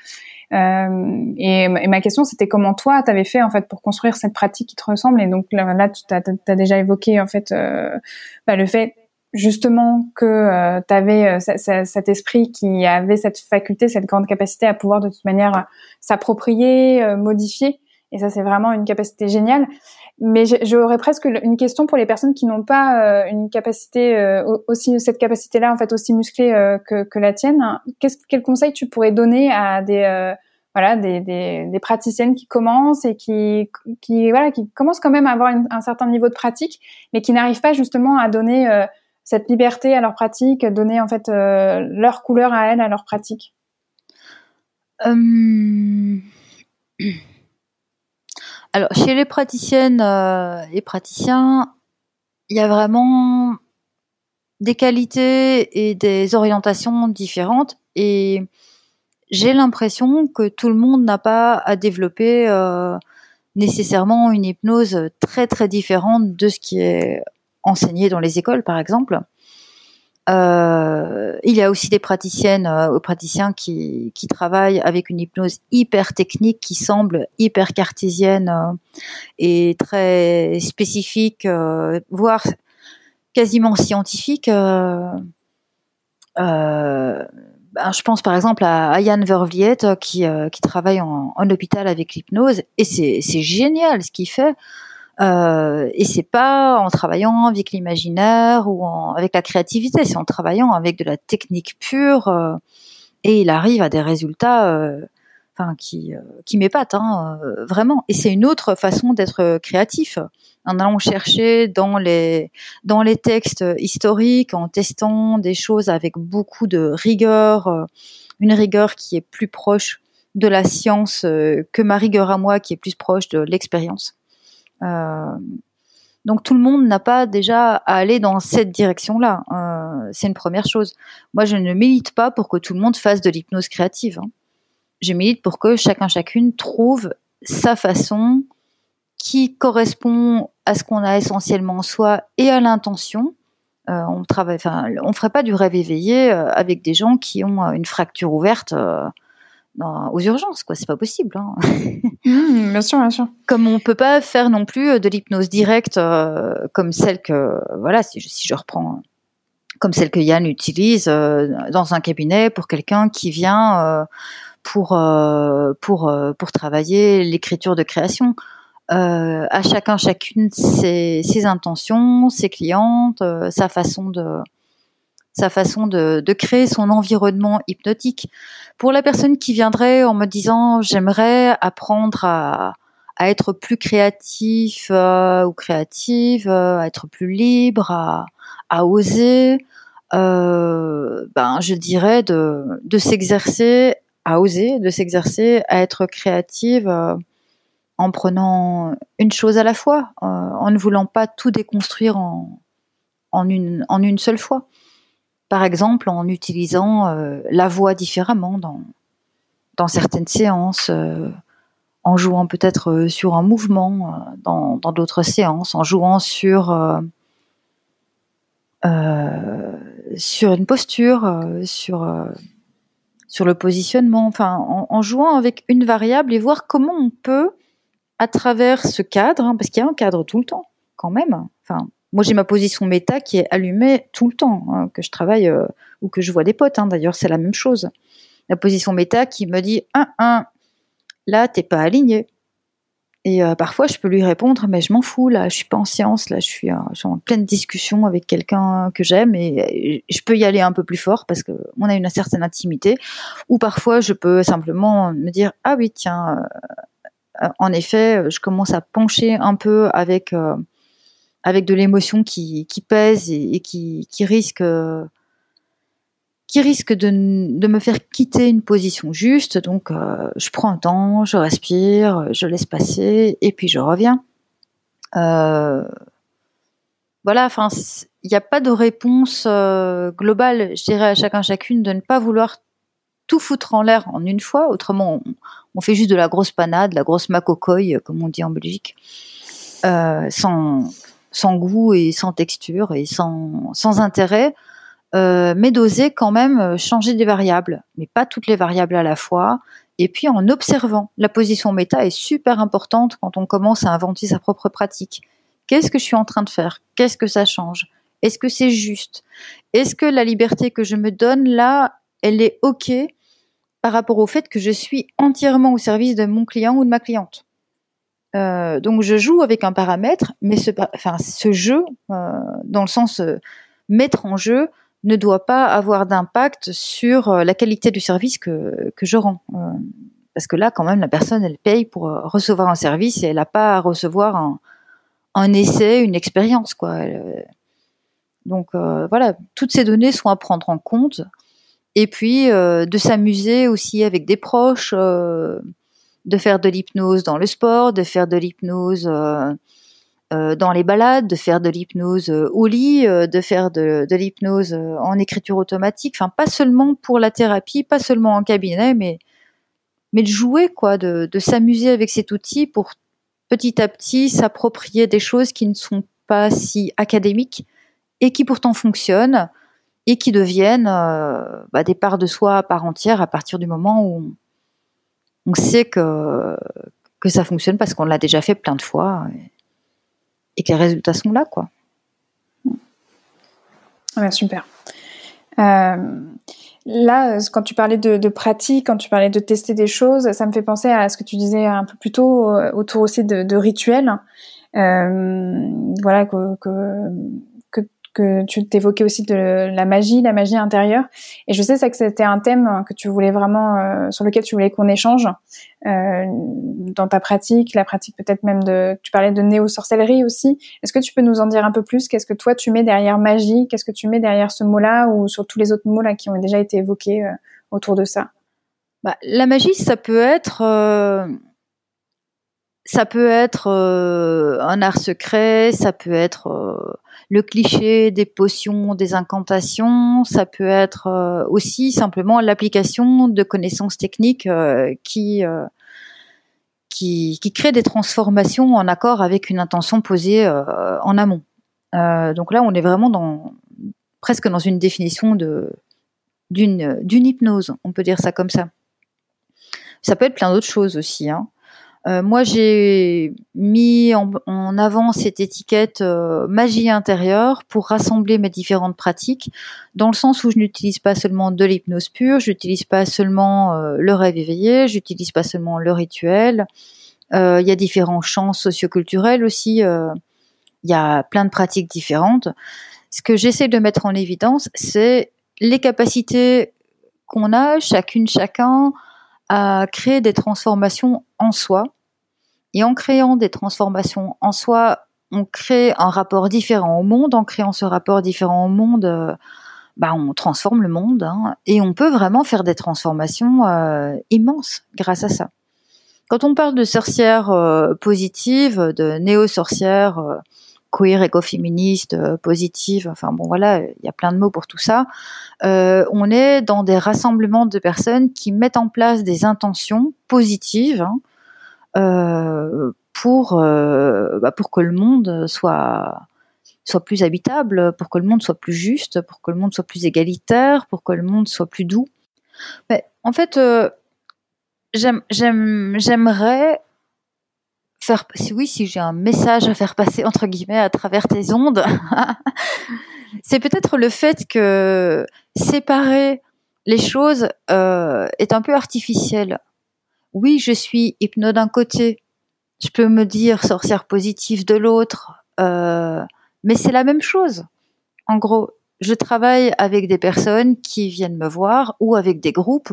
Euh, et, et, ma question c'était comment toi tu avais fait en fait pour construire cette pratique qui te ressemble? Et donc là, tu as, déjà évoqué en fait bah, le fait justement que tu avais cet esprit qui avait cette faculté cette grande capacité à pouvoir de toute manière s'approprier modifier et ça c'est vraiment une capacité géniale mais j'aurais presque une question pour les personnes qui n'ont pas euh, une capacité euh, aussi cette capacité-là en fait aussi musclée euh, que, la tienne. Quel conseil tu pourrais donner à des voilà des, praticiennes qui commencent et qui qui voilà qui commencent quand même à avoir un certain niveau de pratique, mais qui n'arrivent pas justement à donner cette liberté à leur pratique, donner en fait leur couleur à elles à leur pratique? Hum... Alors, chez les praticiennes euh, et praticiens, il y a vraiment des qualités et des orientations différentes et j'ai l'impression que tout le monde n'a pas à développer euh, nécessairement une hypnose très très différente de ce qui est enseigné dans les écoles, par exemple. Euh, il y a aussi des praticiennes euh, praticiens qui, qui, travaillent avec une hypnose hyper technique qui semble hyper cartésienne euh, et très spécifique, euh, voire quasiment scientifique. Ben, je pense par exemple à Yann Vervliet qui, qui travaille en, en hôpital avec l'hypnose et c'est génial ce qu'il fait. Euh, et c'est pas en travaillant avec l'imaginaire ou avec la créativité, c'est en travaillant avec de la technique pure. Euh, et il arrive à des résultats, euh, enfin qui euh, qui m'épatent hein, vraiment. Et c'est une autre façon d'être créatif, en allant chercher dans les dans les textes historiques, en testant des choses avec beaucoup de rigueur, une rigueur qui est plus proche de la science que ma rigueur à moi, qui est plus proche de l'expérience. Euh, donc tout le monde n'a pas déjà à aller dans cette direction-là. Euh, c'est une première chose. Moi, je ne milite pas pour que tout le monde fasse de l'hypnose créative. Hein. Je milite pour que chacun chacune trouve sa façon qui correspond à ce qu'on a essentiellement en soi et à l'intention. Euh, on travaille, enfin, on ferait pas du rêve éveillé avec des gens qui ont une fracture ouverte aux urgences, quoi. C'est pas possible. Hein. [laughs] Mmh, bien sûr, bien sûr. Comme on peut pas faire non plus euh, de l'hypnose directe euh, comme celle que, voilà, si je, reprends, comme celle que Yann utilise euh, dans un cabinet pour quelqu'un qui vient pour pour pour travailler l'écriture de création. à chacun chacune ses, ses intentions, ses clientes, sa façon de sa façon de, de, créer son environnement hypnotique. Pour la personne qui viendrait en me disant j'aimerais apprendre à, à, être plus créatif euh, ou créative, euh, à être plus libre, à, à oser, euh, ben je dirais de, de s'exercer à oser, de s'exercer à être créative euh, en prenant une chose à la fois, euh, en ne voulant pas tout déconstruire en, en, une, en une seule fois par exemple en utilisant euh, la voix différemment dans, dans certaines séances, euh, en jouant peut-être euh, sur un mouvement dans d'autres séances, en jouant sur, sur une posture, sur, sur le positionnement, enfin en, jouant avec une variable et voir comment on peut, à travers ce cadre, hein, parce qu'il y a un cadre tout le temps quand même, enfin Moi, j'ai ma position méta qui est allumée tout le temps, hein, que je travaille ou que je vois des potes. Hein, d'ailleurs, c'est la même chose. La position méta qui me dit, un, un, là, t'es pas aligné. Et euh, parfois, je peux lui répondre, mais je m'en fous, là, je suis pas en science, là, je suis, euh, en pleine discussion avec quelqu'un que j'aime et, je peux y aller un peu plus fort parce qu'on a une certaine intimité. Ou parfois, je peux simplement me dire, ah oui, tiens, euh, en effet, je commence à pencher un peu avec, avec de l'émotion qui, pèse et, qui, risque qui risque de, me faire quitter une position juste. Donc, euh, je prends un temps, je respire, je laisse passer, et puis je reviens. Euh, voilà, enfin, il n'y a pas de réponse euh, globale. Je dirais à chacun, chacune de ne pas vouloir tout foutre en l'air en une fois. Autrement, on, fait juste de la grosse panade, la grosse macocoille, comme on dit en Belgique, sans, sans goût et sans texture et sans, intérêt. Euh, mais d'oser quand même euh, changer des variables, mais pas toutes les variables à la fois. Et puis en observant, la position méta est super importante quand on commence à inventer sa propre pratique. Qu'est-ce que je suis en train de faire? Qu'est-ce que ça change? Est-ce que c'est juste? Est-ce que la liberté que je me donne là, elle est OK par rapport au fait que je suis entièrement au service de mon client ou de ma cliente? Euh, donc je joue avec un paramètre, mais ce, jeu, dans le sens mettre en jeu, ne doit pas avoir d'impact sur euh, la qualité du service que, je rends. Euh, parce que là, quand même, la personne, elle paye pour euh, recevoir un service et elle n'a pas à recevoir un, essai, une expérience. donc voilà, toutes ces données sont à prendre en compte. Et puis de s'amuser aussi avec des proches, de faire de l'hypnose dans le sport, de faire de l'hypnose euh, dans les balades, de faire de l'hypnose euh, au lit, euh, de faire de, l'hypnose en écriture automatique. Enfin, pas seulement pour la thérapie, pas seulement en cabinet, mais de jouer quoi, de, s'amuser avec cet outil pour petit à petit s'approprier des choses qui ne sont pas si académiques et qui pourtant fonctionnent et qui deviennent bah, des parts de soi à part entière à partir du moment où sait que que ça fonctionne parce qu'on l'a déjà fait plein de fois et que les résultats sont là, quoi. Ouais, super. Euh, là, quand tu parlais de, pratique, quand tu parlais de tester des choses, ça me fait penser à ce que tu disais un peu plus tôt euh, autour aussi de, rituels. Euh, voilà, que, que tu t'évoquais aussi de la magie, la magie intérieure. Et je sais ça que c'était un thème que tu voulais vraiment, euh, sur lequel tu voulais qu'on échange euh, dans ta pratique, la pratique peut-être même de, tu parlais de néo-sorcellerie aussi. Est-ce que tu peux nous en dire un peu plus? Qu'est-ce que toi tu mets derrière magie? Qu'est-ce que tu mets derrière ce mot-là ou sur tous les autres mots là qui ont déjà été évoqués euh, autour de ça? Bah, La magie, ça peut être ça peut être un art secret, ça peut être le cliché des potions, des incantations, ça peut être euh, aussi simplement l'application de connaissances techniques euh, qui, euh, qui, qui créent des transformations en accord avec une intention posée en amont. donc là, on est vraiment dans presque dans une définition de d'une d'une hypnose, on peut dire ça comme ça. Ça peut être plein d'autres choses aussi. Hein. Euh, moi, j'ai mis en, avant cette étiquette euh, magie intérieure pour rassembler mes différentes pratiques, dans le sens où je n'utilise pas seulement de l'hypnose pure, je n'utilise pas seulement euh, le rêve éveillé, j'utilise pas seulement le rituel. Il y a différents champs socioculturels aussi. Il y a plein de pratiques différentes. Ce que j'essaie de mettre en évidence, c'est les capacités qu'on a, chacune, chacun, à créer des transformations en soi et en créant des transformations en soi, on crée un rapport différent au monde. En créant ce rapport différent au monde, euh, bah, on transforme le monde. Hein. et on peut vraiment faire des transformations euh, immenses grâce à ça. Quand on parle de sorcières euh, positives, de néo-sorcières queer, écoféministes, positives, enfin bon voilà, il y a plein de mots pour tout ça. on est dans des rassemblements de personnes qui mettent en place des intentions positives. Hein, euh, pour euh, bah, pour que le monde soit soit plus habitable, pour que le monde soit plus juste, pour que le monde soit plus égalitaire, pour que le monde soit plus doux. Mais en fait, euh, j'aimerais faire, si oui, si j'ai un message à faire passer entre guillemets à travers tes ondes, [laughs] c'est peut-être le fait que séparer les choses euh, est un peu artificiel. Oui, je suis hypno d'un côté, je peux me dire sorcière positive de l'autre, euh, mais c'est la même chose. En gros, je travaille avec des personnes qui viennent me voir ou avec des groupes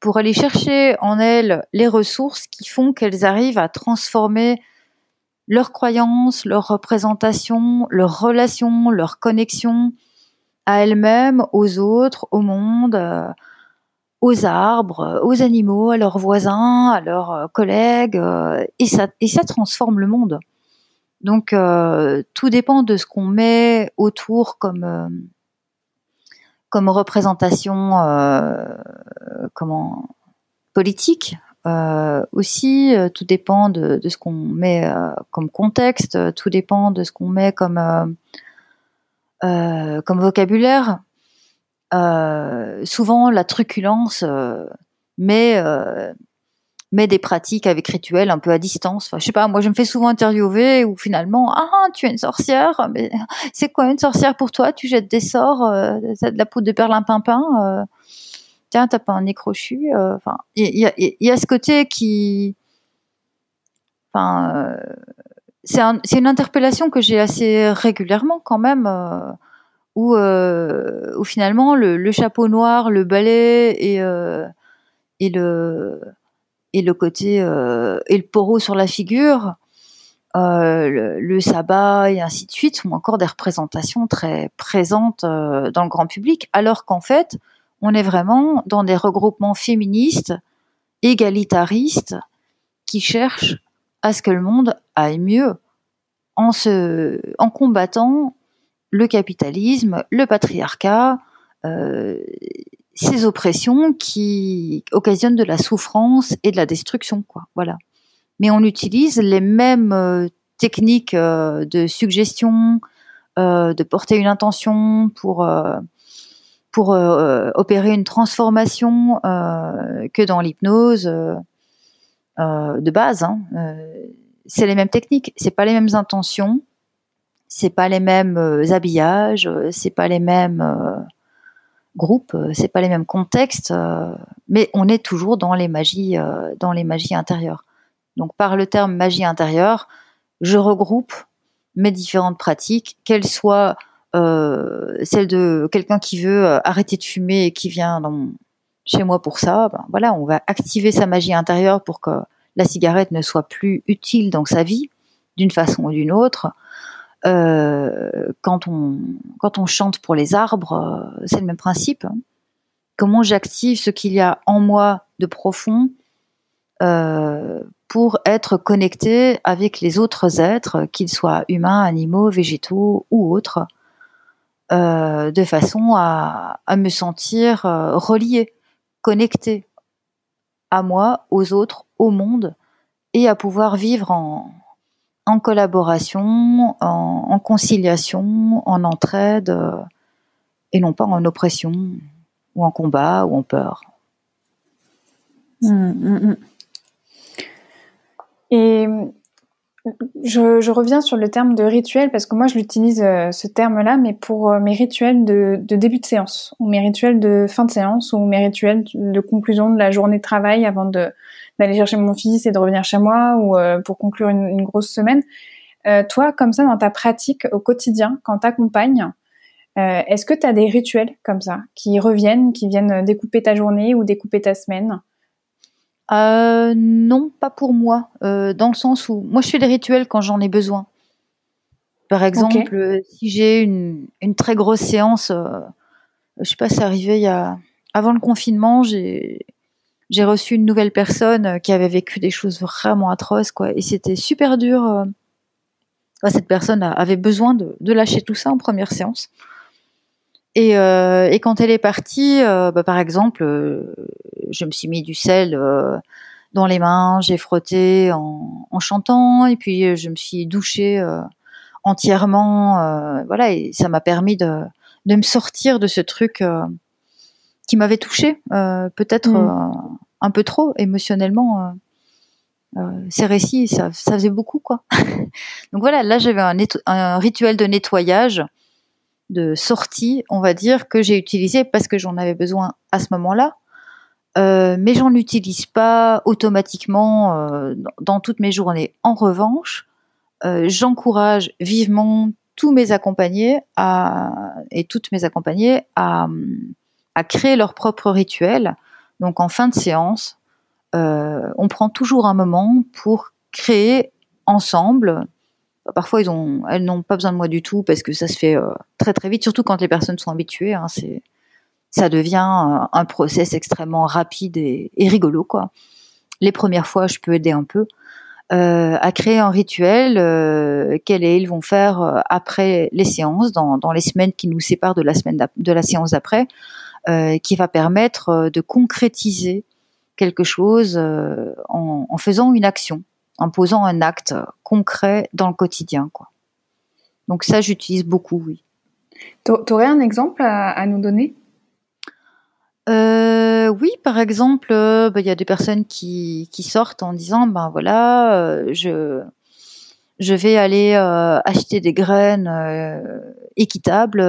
pour aller chercher en elles les ressources qui font qu'elles arrivent à transformer leurs croyances, leurs représentations, leurs relations, leurs connexions à elles-mêmes, aux autres, au monde, euh, aux arbres, aux animaux, à leurs voisins, à leurs euh, collègues, euh, et, ça, et ça transforme le monde. Donc tout dépend de ce qu'on met autour comme comme représentation comment politique euh, aussi, euh, tout dépend de, ce qu'on met euh, comme contexte, tout dépend de ce qu'on met comme, comme vocabulaire. Souvent, la truculence met, met des pratiques avec rituels un peu à distance. Enfin, je sais pas, moi je me fais souvent interviewer où finalement, ah, tu es une sorcière, mais [laughs] c'est quoi une sorcière pour toi? Tu jettes des sorts, euh, de la poudre de perlimpinpin tiens, t'as pas un nez crochu. Euh, enfin, il y a, ce côté qui, enfin, euh, c'est une interpellation que j'ai assez régulièrement quand même, euh, où, finalement le, chapeau noir, le balai et et le côté et le poro sur la figure. le, le, sabbat et ainsi de suite sont encore des représentations très présentes dans le grand public, alors qu'en fait, on est vraiment dans des regroupements féministes, égalitaristes, qui cherchent à ce que le monde aille mieux en, se, en combattant le capitalisme, le patriarcat, euh, ces oppressions qui occasionnent de la souffrance et de la destruction, quoi. Voilà. Mais on utilise les mêmes euh, techniques euh, de suggestion, de porter une intention pour pour euh, opérer une transformation euh, que dans l'hypnose euh, de base. Hein. c'est les mêmes techniques, c'est pas les mêmes intentions, c'est pas les mêmes habillages, c'est pas les mêmes groupes, c'est pas les mêmes contextes, mais on est toujours dans les magies, dans les magies intérieures. Donc par le terme magie intérieure, je regroupe mes différentes pratiques, qu'elles soient euh, celle de quelqu'un qui veut euh, arrêter de fumer et qui vient chez moi pour ça, ben voilà, on va activer sa magie intérieure pour que la cigarette ne soit plus utile dans sa vie, d'une façon ou d'une autre. Euh, quand on quand on chante pour les arbres, c'est le même principe. Hein. Comment j'active ce qu'il y a en moi de profond pour être connecté avec les autres êtres, qu'ils soient humains, animaux, végétaux ou autres. Euh, de façon à, me sentir euh, relié, connecté à moi, aux autres, au monde, et à pouvoir vivre en, collaboration, en, conciliation, en entraide, euh, et non pas en oppression, ou en combat, ou en peur. Mmh, mmh, mmh. Et je, reviens sur le terme de rituel parce que moi je l'utilise euh, ce terme-là, mais pour euh, mes rituels de, de, début de séance, ou mes rituels de fin de séance, ou mes rituels de conclusion de la journée de travail avant d'aller chercher mon fils et de revenir chez moi, ou euh, pour conclure une, une, grosse semaine. toi, comme ça, dans ta pratique au quotidien, quand t'accompagnes, est-ce que tu as des rituels comme ça qui reviennent, qui viennent découper ta journée ou découper ta semaine? Euh, non, pas pour moi, euh, dans le sens où moi je fais des rituels quand j'en ai besoin. Par exemple, euh, si j'ai une, une, très grosse séance, euh, je sais pas, c'est arrivé il y a avant le confinement, j'ai j'ai reçu une nouvelle personne qui avait vécu des choses vraiment atroces, quoi, et c'était super dur. cette personne avait besoin de, lâcher tout ça en première séance. Et, euh, quand elle est partie, euh, bah, par exemple, euh, je me suis mis du sel euh, dans les mains, j'ai frotté en, chantant, et puis je me suis douchée entièrement. voilà, et ça m'a permis de, me sortir de ce truc qui m'avait touchée, peut-être mmh. un peu trop émotionnellement. ces récits, ça, ça, faisait beaucoup, quoi. [laughs] Donc voilà, là j'avais un, un, rituel de nettoyage, de sortie, on va dire, que j'ai utilisé parce que j'en avais besoin à ce moment-là. Euh, mais j'en utilise pas automatiquement euh, dans toutes mes journées. En revanche, euh, j'encourage vivement tous mes accompagnés à, et toutes mes accompagnées à, à créer leur propre rituel. Donc en fin de séance, on prend toujours un moment pour créer ensemble. Parfois, elles n'ont pas besoin de moi du tout parce que ça se fait très très vite, surtout quand les personnes sont habituées. Hein, c'est ça devient un process extrêmement rapide et, rigolo quoi. Les premières fois, je peux aider un peu euh, à créer un rituel euh, ils vont faire euh, après les séances, dans, dans, les semaines qui nous séparent de la semaine de la séance d'après, euh, qui va permettre euh, de concrétiser quelque chose en, en, faisant une action, en posant un acte concret dans le quotidien quoi. Donc ça, j'utilise beaucoup, oui. Tu aurais un exemple à, à nous donner? Euh, oui, par exemple, euh, bah, il y a des personnes qui, qui sortent en disant, ben voilà, euh, je, je vais aller acheter des graines équitables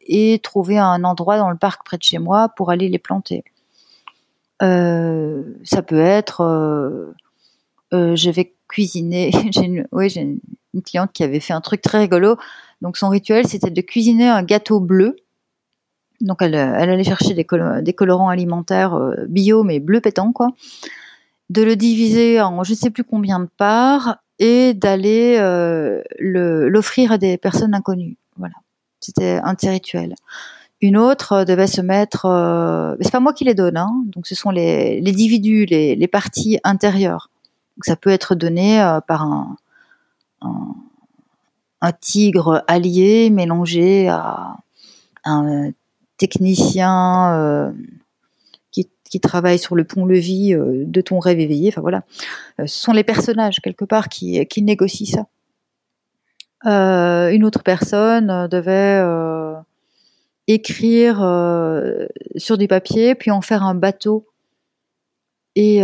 et trouver un endroit dans le parc près de chez moi pour aller les planter. ça peut être, je vais cuisiner. [laughs] j'ai une, oui, j'ai une cliente qui avait fait un truc très rigolo. Donc son rituel, c'était de cuisiner un gâteau bleu donc elle, allait chercher des, colorants alimentaires euh, bio mais bleu pétant quoi. De le diviser en je ne sais plus combien de parts et d'aller euh, l'offrir à des personnes inconnues. Voilà, c'était un petit rituel. Une autre euh, devait se mettre, euh, c'est pas moi qui les donne, hein, donc ce sont les, les individus, les, les, parties intérieures. Donc ça peut être donné euh, par un, un, un, tigre allié mélangé à un technicien euh, qui, travaille sur le pont-levis euh, de ton rêve éveillé. Enfin voilà, euh, ce sont les personnages quelque part qui, qui négocient ça. une autre personne devait écrire sur du papier, puis en faire un bateau et,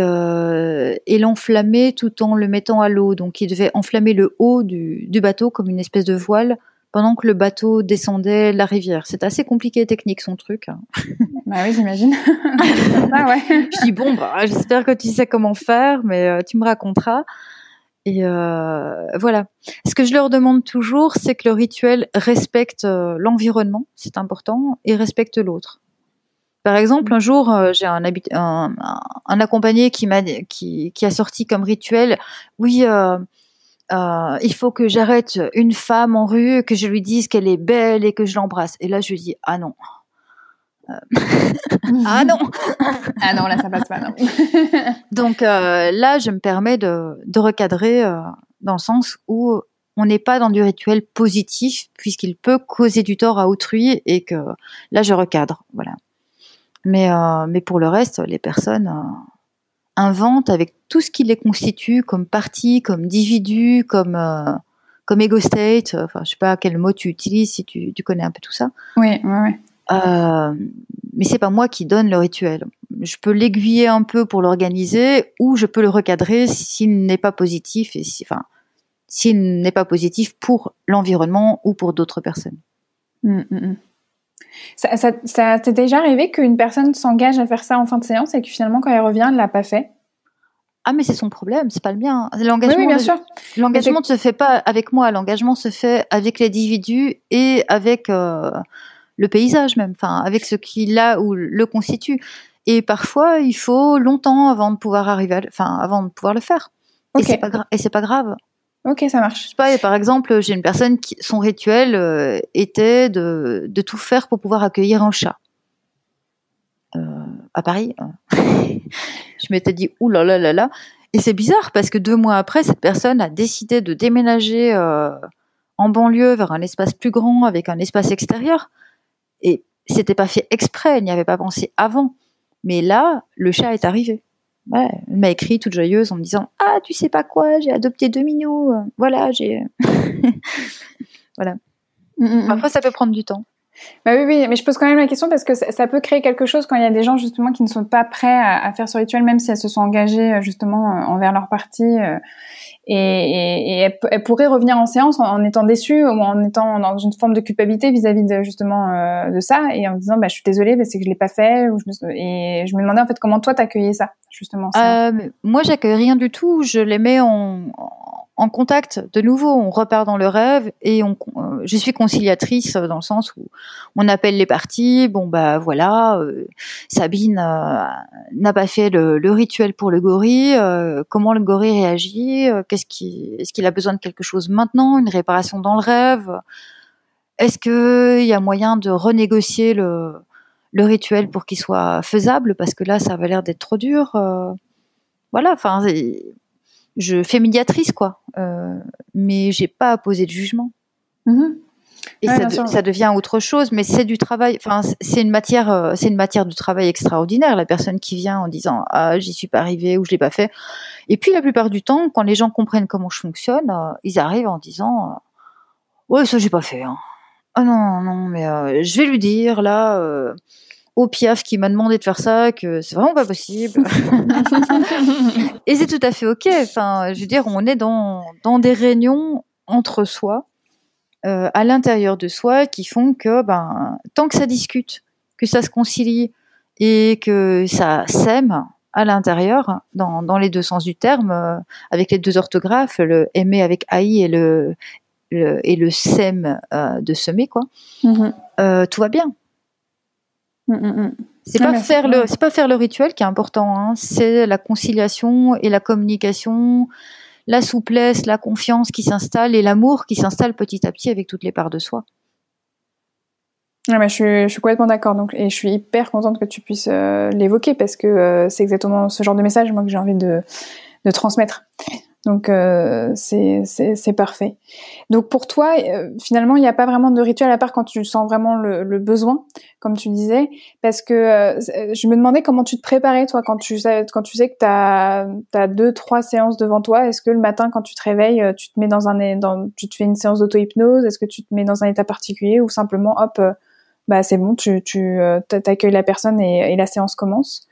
l'enflammer tout en le mettant à l'eau. Donc il devait enflammer le haut du, bateau comme une espèce de voile pendant que le bateau descendait la rivière. C'est assez compliqué et technique son truc. [laughs] Bah oui, j'imagine. [laughs] ah ouais. Je dis bon, bah, j'espère que tu sais comment faire, mais euh, tu me raconteras. Et euh, voilà. Ce que je leur demande toujours, c'est que le rituel respecte euh, l'environnement, c'est important, et respecte l'autre. Par exemple, un jour, euh, j'ai un, un, un, accompagné qui m'a qui, qui, a sorti comme rituel, oui, euh, il faut que j'arrête une femme en rue, que je lui dise qu'elle est belle et que je l'embrasse. Et là, je lui dis ah non. Euh, [laughs] ah non Ah non, là, ça passe pas, non. [laughs] Donc euh, là, je me permets de, de recadrer dans le sens où on n'est pas dans du rituel positif puisqu'il peut causer du tort à autrui et que là, je recadre. Voilà. Mais, mais pour le reste, les personnes inventent avec tout ce qui les constitue comme partie, comme individu, comme euh, comme ego state. Enfin, je sais pas quel mot tu utilises si tu, tu connais un peu tout ça. Oui, oui, oui. Euh, mais c'est pas moi qui donne le rituel. Je peux l'aiguiller un peu pour l'organiser ou je peux le recadrer s'il n'est pas positif et si, enfin, s'il n'est pas positif pour l'environnement ou pour d'autres personnes. Mm, mm, mm. Ça, ça, ça t'est déjà arrivé qu'une personne s'engage à faire ça en fin de séance et que finalement, quand elle revient, elle l'a pas fait? Ah mais c'est son problème, c'est pas le mien. L'engagement, oui, bien sûr. L'engagement ne se fait pas avec moi, l'engagement se fait avec l'individu et avec euh, le paysage même, enfin avec ce qui là où le constitue. Et parfois, il faut longtemps avant de pouvoir arriver, enfin avant de pouvoir le faire. Et c'est pas grave. Et c'est pas grave. Ok, ça marche. Par exemple, j'ai une personne qui, son rituel euh, était de, tout faire pour pouvoir accueillir un chat. Euh, à Paris. Hein. [laughs] je m'étais dit, ouh là là là là. Et c'est bizarre parce que deux mois après, cette personne a décidé de déménager euh, en banlieue vers un espace plus grand avec un espace extérieur. Et c'était pas fait exprès, elle n'y avait pas pensé avant. Mais là, le chat est arrivé ouais, elle m'a écrit toute joyeuse en me disant Ah, tu sais pas quoi, j'ai adopté deux mignons. Voilà, j'ai. [laughs] voilà. Mm, mm, mm. Après, ça peut prendre du temps. Bah oui, oui, mais je pose quand même la question parce que ça, peut créer quelque chose quand il y a des gens justement qui ne sont pas prêts à, faire ce rituel, même si elles se sont engagées justement envers leur parti et, et, et elle, pourrait revenir en séance en, étant déçue ou en étant dans une forme de culpabilité vis-à-vis de justement euh, de ça et en disant bah je suis désolée mais c'est que je l'ai pas fait et je me demandais en fait comment toi t'accueillais ça justement ça. Euh, moi j'accueille rien du tout je les mets en, en contact de nouveau, on repart dans le rêve et on, euh, je suis conciliatrice dans le sens où on appelle les parties. Bon bah voilà, euh, Sabine euh, n'a pas fait le, rituel pour le gorille. comment le gorille réagit? Qu'est-ce qui, est-ce qu'il a besoin de quelque chose maintenant? Une réparation dans le rêve? Est-ce qu'il y a moyen de renégocier le, le rituel pour qu'il soit faisable? Parce que là, ça avait l'air d'être trop dur. voilà, enfin je fais médiatrice quoi, euh, mais j'ai pas à poser de jugement. Mm-hmm. Et ça, devient autre chose, mais c'est du travail. Enfin, c'est une matière, euh, c'est une matière de travail extraordinaire. La personne qui vient en disant ah j'y suis pas arrivé ou je l'ai pas fait. Et puis la plupart du temps, quand les gens comprennent comment je fonctionne, euh, ils arrivent en disant euh, ouais ça j'ai pas fait. Hein. Ah non non mais je vais lui dire là au Piaf qui m'a demandé de faire ça, que c'est vraiment pas possible. [laughs] et c'est tout à fait ok. Enfin, je veux dire, on est dans, dans des réunions entre soi, euh, à l'intérieur de soi, qui font que, ben, tant que ça discute, que ça se concilie et que ça sème à l'intérieur, dans, dans les deux sens du terme, euh, avec les deux orthographes, le aimer avec AI et le, et le sème euh, de semer, quoi, mm-hmm. tout va bien. Mm, mm, mm. C'est pas faire le, c'est pas faire le rituel qui est important. Hein. C'est la conciliation et la communication, la souplesse, la confiance qui s'installe et l'amour qui s'installe petit à petit avec toutes les parts de soi. je, suis, je suis complètement d'accord. Donc, et je suis hyper contente que tu puisses euh, l'évoquer parce que euh, c'est exactement ce genre de message moi que j'ai envie de, de transmettre. Donc euh, c'est parfait. Donc pour toi, euh, finalement, il n'y a pas vraiment de rituel à part quand tu sens vraiment le, le besoin, comme tu disais, parce que euh, je me demandais comment tu te préparais toi quand tu sais quand tu sais que tu as, deux trois séances devant toi. Est-ce que le matin quand tu te réveilles, euh, tu te mets dans un dans, tu te fais une séance d'auto hypnose Est-ce que tu te mets dans un état particulier ou simplement hop bah c'est bon, tu tu t'accueilles la personne et, et la séance commence?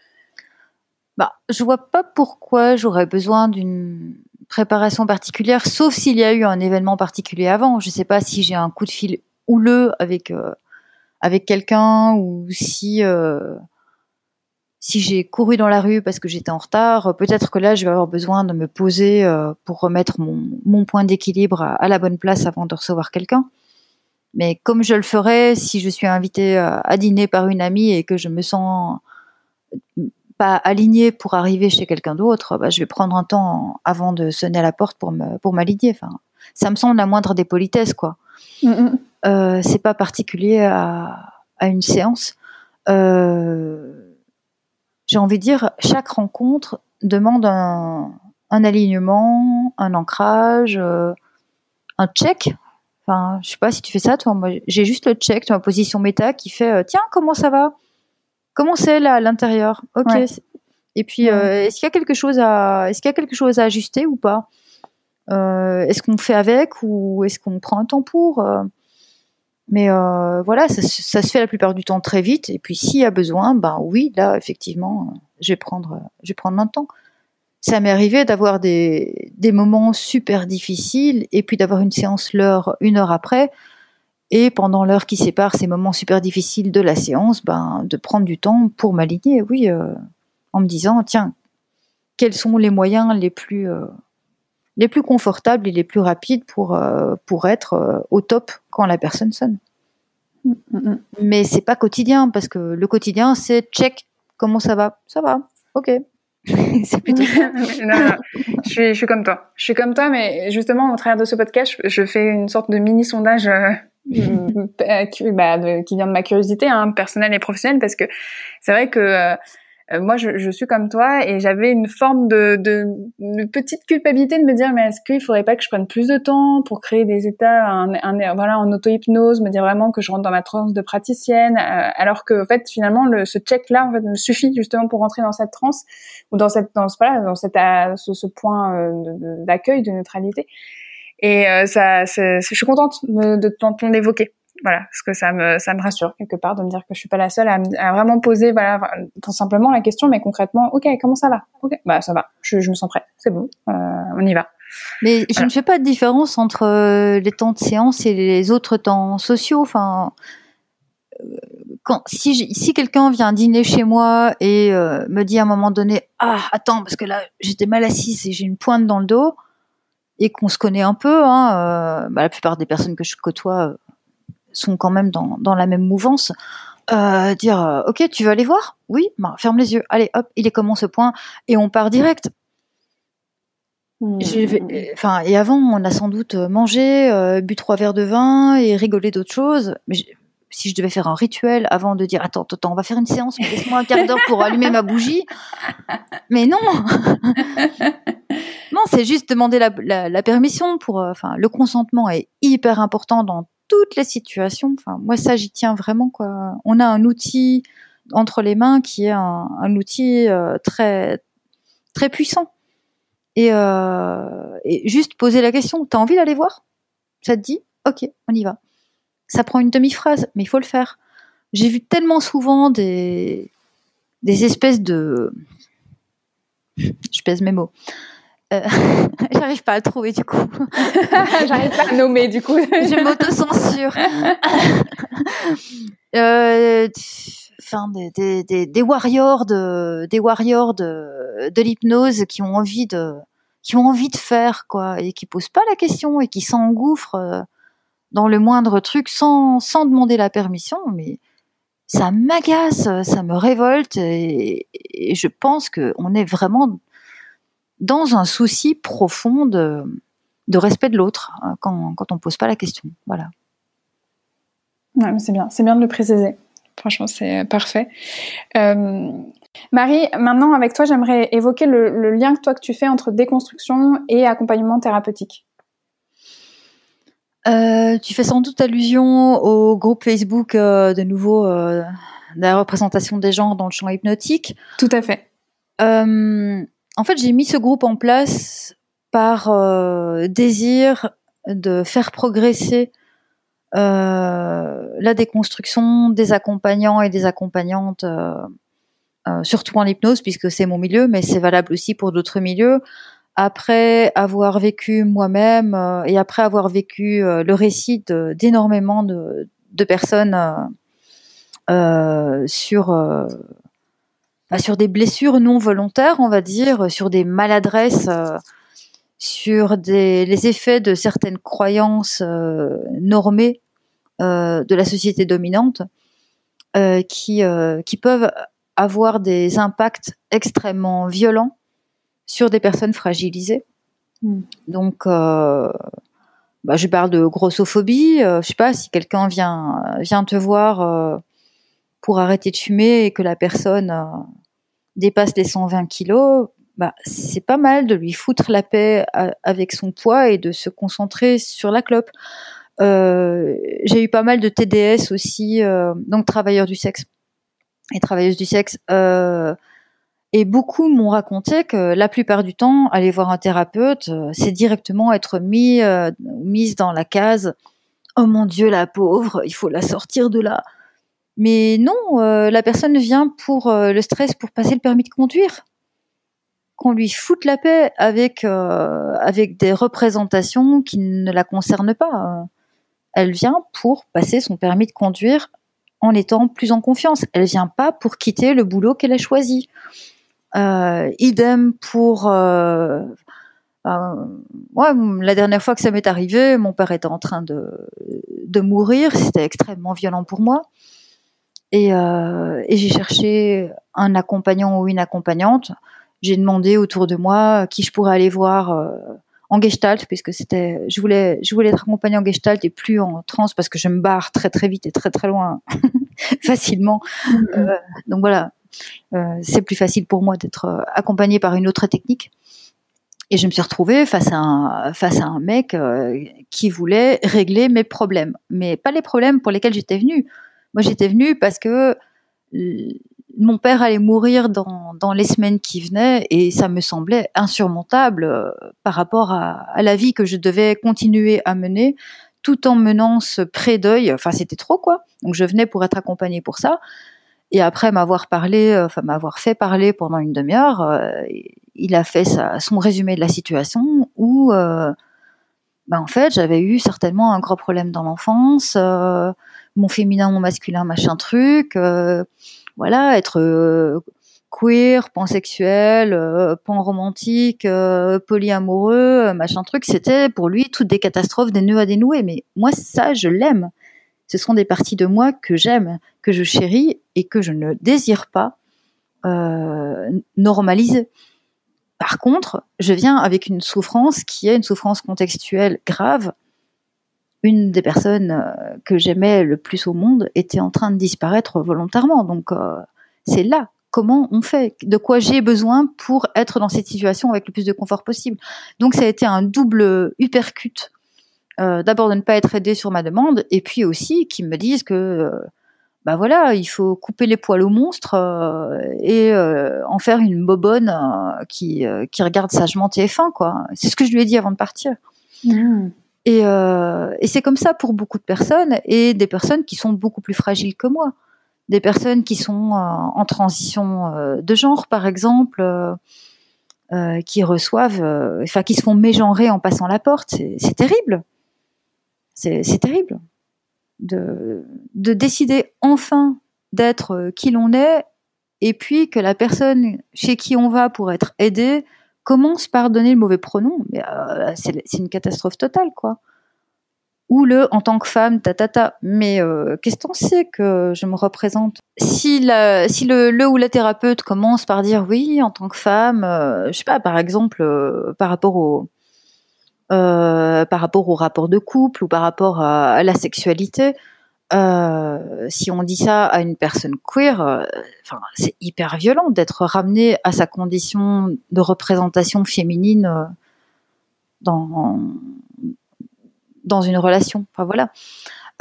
Bah, je vois pas pourquoi j'aurais besoin d'une préparation particulière, sauf s'il y a eu un événement particulier avant. Je ne sais pas si j'ai un coup de fil houleux avec euh, avec quelqu'un ou si euh, si j'ai couru dans la rue parce que j'étais en retard. Peut-être que là, je vais avoir besoin de me poser euh, pour remettre mon, mon point d'équilibre à, la bonne place avant de recevoir quelqu'un. Mais comme je le ferais si je suis invitée à dîner par une amie et que je me sens pas aligné pour arriver chez quelqu'un d'autre, bah, je vais prendre un temps avant de sonner à la porte pour me pour m'aligner. Enfin, ça me semble la moindre des politesses, quoi. Euh, c'est pas particulier à, à une séance. Euh, j'ai envie de dire, chaque rencontre demande un, un alignement, un ancrage, euh, un check. Enfin, je sais pas si tu fais ça, toi. J'ai juste le check, ma position méta qui fait, tiens, comment ça va? Comment c'est là à l'intérieur? Ok. Et puis, euh, est-ce qu'il y a quelque chose à, est-ce qu'il y a quelque chose à ajuster ou pas? Euh, Est-ce qu'on fait avec ou est-ce qu'on prend un temps pour euh? Mais voilà, ça, se fait la plupart du temps très vite. Et puis, s'il y a besoin, ben oui, là, effectivement, je vais prendre, je vais prendre un temps. Ça m'est arrivé d'avoir des, des moments super difficiles et puis d'avoir une séance l'heure, une heure après, et pendant l'heure qui sépare ces moments super difficiles de la séance, ben, de prendre du temps pour m'aligner, oui, euh, en me disant, tiens, quels sont les moyens les plus, euh, les plus confortables et les plus rapides pour, euh, pour être au top quand la personne sonne. Mm, mm, mm. Mais c'est pas quotidien, parce que le quotidien, c'est check, comment ça va? Ça va, ok. [laughs] c'est plutôt [laughs] non, Je, suis, je suis comme toi. Je suis comme toi, mais justement, au travers de ce podcast, je fais une sorte de mini sondage euh, [laughs] qui, bah, qui vient de ma curiosité hein, personnelle et professionnelle parce que c'est vrai que euh, moi je, je, suis comme toi et j'avais une forme de, de, de, petite culpabilité de me dire mais est-ce qu'il faudrait pas que je prenne plus de temps pour créer des états un, un, voilà en auto hypnose me dire vraiment que je rentre dans ma transe de praticienne euh, alors que en fait finalement le, ce check là en fait me suffit justement pour rentrer dans cette transe ou dans cette dans voilà dans cette ce, ce point d'accueil de neutralité et euh, ça, je suis contente de, de t'entendre l'évoquer. voilà, parce que ça me ça me rassure quelque part de me dire que je suis pas la seule à, à vraiment poser voilà tout simplement la question, mais concrètement, ok, comment ça va? Ok, bah ça va, je, je me sens prête, c'est bon, euh, on y va. Mais je ne fais pas de différence entre euh, les temps de séance et les autres temps sociaux. Enfin, euh, quand si si quelqu'un vient dîner chez moi et euh, me dit à un moment donné, ah attends parce que là j'étais mal assise et j'ai une pointe dans le dos et qu'on se connaît un peu, hein, bah, la plupart des personnes que je côtoie sont quand même dans, dans la même mouvance. Euh, dire ok tu veux aller voir? Oui bah, ferme les yeux allez hop il est comment ce point? Et on part direct hmm. Enfin, et avant, on a sans doute mangé, euh, bu trois verres de vin et rigolé d'autres choses. Mais si je devais faire un rituel avant de dire attends, attends, on va faire une séance, laisse-moi un quart d'heure pour allumer ma bougie. Mais non, non, c'est juste demander la, la, la permission pour. Euh, enfin, le consentement est hyper important dans toutes les situations. Enfin, moi, ça, j'y tiens vraiment. Quoi. On a un outil entre les mains qui est un, outil euh, très très puissant. Et, euh, et, juste poser la question. T'as envie d'aller voir? Ça te dit? Ok, on y va. Ça prend une demi-phrase, mais il faut le faire. J'ai vu tellement souvent des des espèces de je pèse mes mots euh, [laughs] j'arrive pas à le trouver du coup. [laughs] J'arrive pas à nommer du coup. [laughs] Je m'auto-censure. euh, enfin, des, des, des, warriors de, des warriors de, de l'hypnose qui ont envie de, qui ont envie de faire quoi et qui posent pas la question et qui s'engouffrent euh, dans le moindre truc sans, sans demander la permission. Mais ça m'agace, ça me révolte et, je pense que on est vraiment dans un souci profond de, respect de l'autre hein, quand, quand on pose pas la question. Voilà. Ouais, c'est bien, c'est bien de le préciser. Franchement, c'est parfait. Euh, Marie, maintenant avec toi, j'aimerais évoquer le, lien que toi que tu fais entre déconstruction et accompagnement thérapeutique. Euh, tu fais sans doute allusion au groupe Facebook euh, de nouveau de la représentation des genres dans le champ hypnotique. Tout à fait en fait, j'ai mis ce groupe en place par euh, désir de faire progresser euh, la déconstruction des accompagnants et des accompagnantes, euh, surtout en hypnose, puisque c'est mon milieu, mais c'est valable aussi pour d'autres milieux. Après avoir vécu moi-même et après avoir vécu le récit d'énormément de, personnes sur bah, sur des blessures non volontaires, on va dire, sur des maladresses, euh, sur les effets de certaines croyances euh, normées euh, de la société dominante, qui, qui peuvent avoir des impacts extrêmement violents sur des personnes fragilisées. Hmm. Donc, bah, je parle de grossophobie. je sais pas si quelqu'un vient vient te voir pour arrêter de fumer et que la personne dépasse les 120 kilos, bah, c'est pas mal de lui foutre la paix avec son poids et de se concentrer sur la clope. Euh, j'ai eu pas mal de TDS aussi, euh, donc travailleurs du sexe et travailleuses du sexe. Euh, et beaucoup m'ont raconté que la plupart du temps, aller voir un thérapeute, c'est directement être mis mise dans la case. Oh mon Dieu, la pauvre, il faut la sortir de là. Mais non, euh, la personne vient pour euh, le stress, pour passer le permis de conduire. Qu'on lui foute la paix avec euh, avec des représentations qui ne la concernent pas. Elle vient pour passer son permis de conduire en étant plus en confiance. Elle vient pas pour quitter le boulot qu'elle a choisi. Idem pour ouais, la dernière fois que ça m'est arrivé, mon père était en train de, de mourir. C'était extrêmement violent pour moi. Et, euh, et j'ai cherché un accompagnant ou une accompagnante. J'ai demandé autour de moi qui je pourrais aller voir euh, en gestalt, puisque c'était, je voulais, je voulais être accompagnée en gestalt et plus en trans parce que je me barre très très vite et très très loin [laughs] facilement. Mm-hmm. Euh, donc voilà, euh, c'est plus facile pour moi d'être euh, accompagnée par une autre technique. Et je me suis retrouvée face à un, face à un mec euh, qui voulait régler mes problèmes, mais pas les problèmes pour lesquels j'étais venue. Moi, j'étais venue parce que mon père allait mourir dans, dans, les semaines qui venaient et ça me semblait insurmontable euh, par rapport à, à, la vie que je devais continuer à mener tout en menant ce pré-deuil. Enfin, c'était trop, quoi. Donc, je venais pour être accompagnée pour ça. Et après m'avoir parlé, euh, enfin, m'avoir fait parler pendant une demi-heure, euh, il a fait son résumé de la situation où, euh, bah, en fait, j'avais eu certainement un gros problème dans l'enfance, mon féminin, mon masculin, machin truc, voilà, être queer, pansexuel, pan-romantique, polyamoureux, machin truc, c'était pour lui toutes des catastrophes, des nœuds à dénouer. Mais moi, ça, je l'aime. Ce sont des parties de moi que j'aime, que je chéris et que je ne désire pas normaliser. Par contre, je viens avec une souffrance qui est une souffrance contextuelle grave. Une des personnes que j'aimais le plus au monde était en train de disparaître volontairement. Donc, c'est là comment on fait, de quoi j'ai besoin pour être dans cette situation avec le plus de confort possible? Donc ça a été un double uppercut. Euh, D'abord de ne pas être aidé sur ma demande, et puis aussi qu'ils me disent que, euh, bah voilà, il faut couper les poils au monstre euh, et euh, en faire une bobonne qui, qui regarde sagement TF1, quoi. C'est ce que je lui ai dit avant de partir. Mmh. Et, et c'est comme ça pour beaucoup de personnes, et des personnes qui sont beaucoup plus fragiles que moi des personnes qui sont en transition de genre, par exemple, euh, qui reçoivent, enfin, qui se font mégenrer en passant la porte. C'est terrible. C'est terrible de, de décider enfin d'être qui l'on est et puis que la personne chez qui on va pour être aidé commence par donner le mauvais pronom. Mais c'est une catastrophe totale, quoi ou le en tant que femme, ta ta. Mais euh, qu'est-ce qu'on sait que je me représente? Si le, ou la thérapeute commence par dire oui en tant que femme, euh, je sais pas, par exemple, euh, par rapport au euh, par rapport au rapport de couple ou par rapport à, la sexualité, si on dit ça à une personne queer, enfin c'est hyper violent d'être ramené à sa condition de représentation féminine dans dans une relation. Enfin voilà.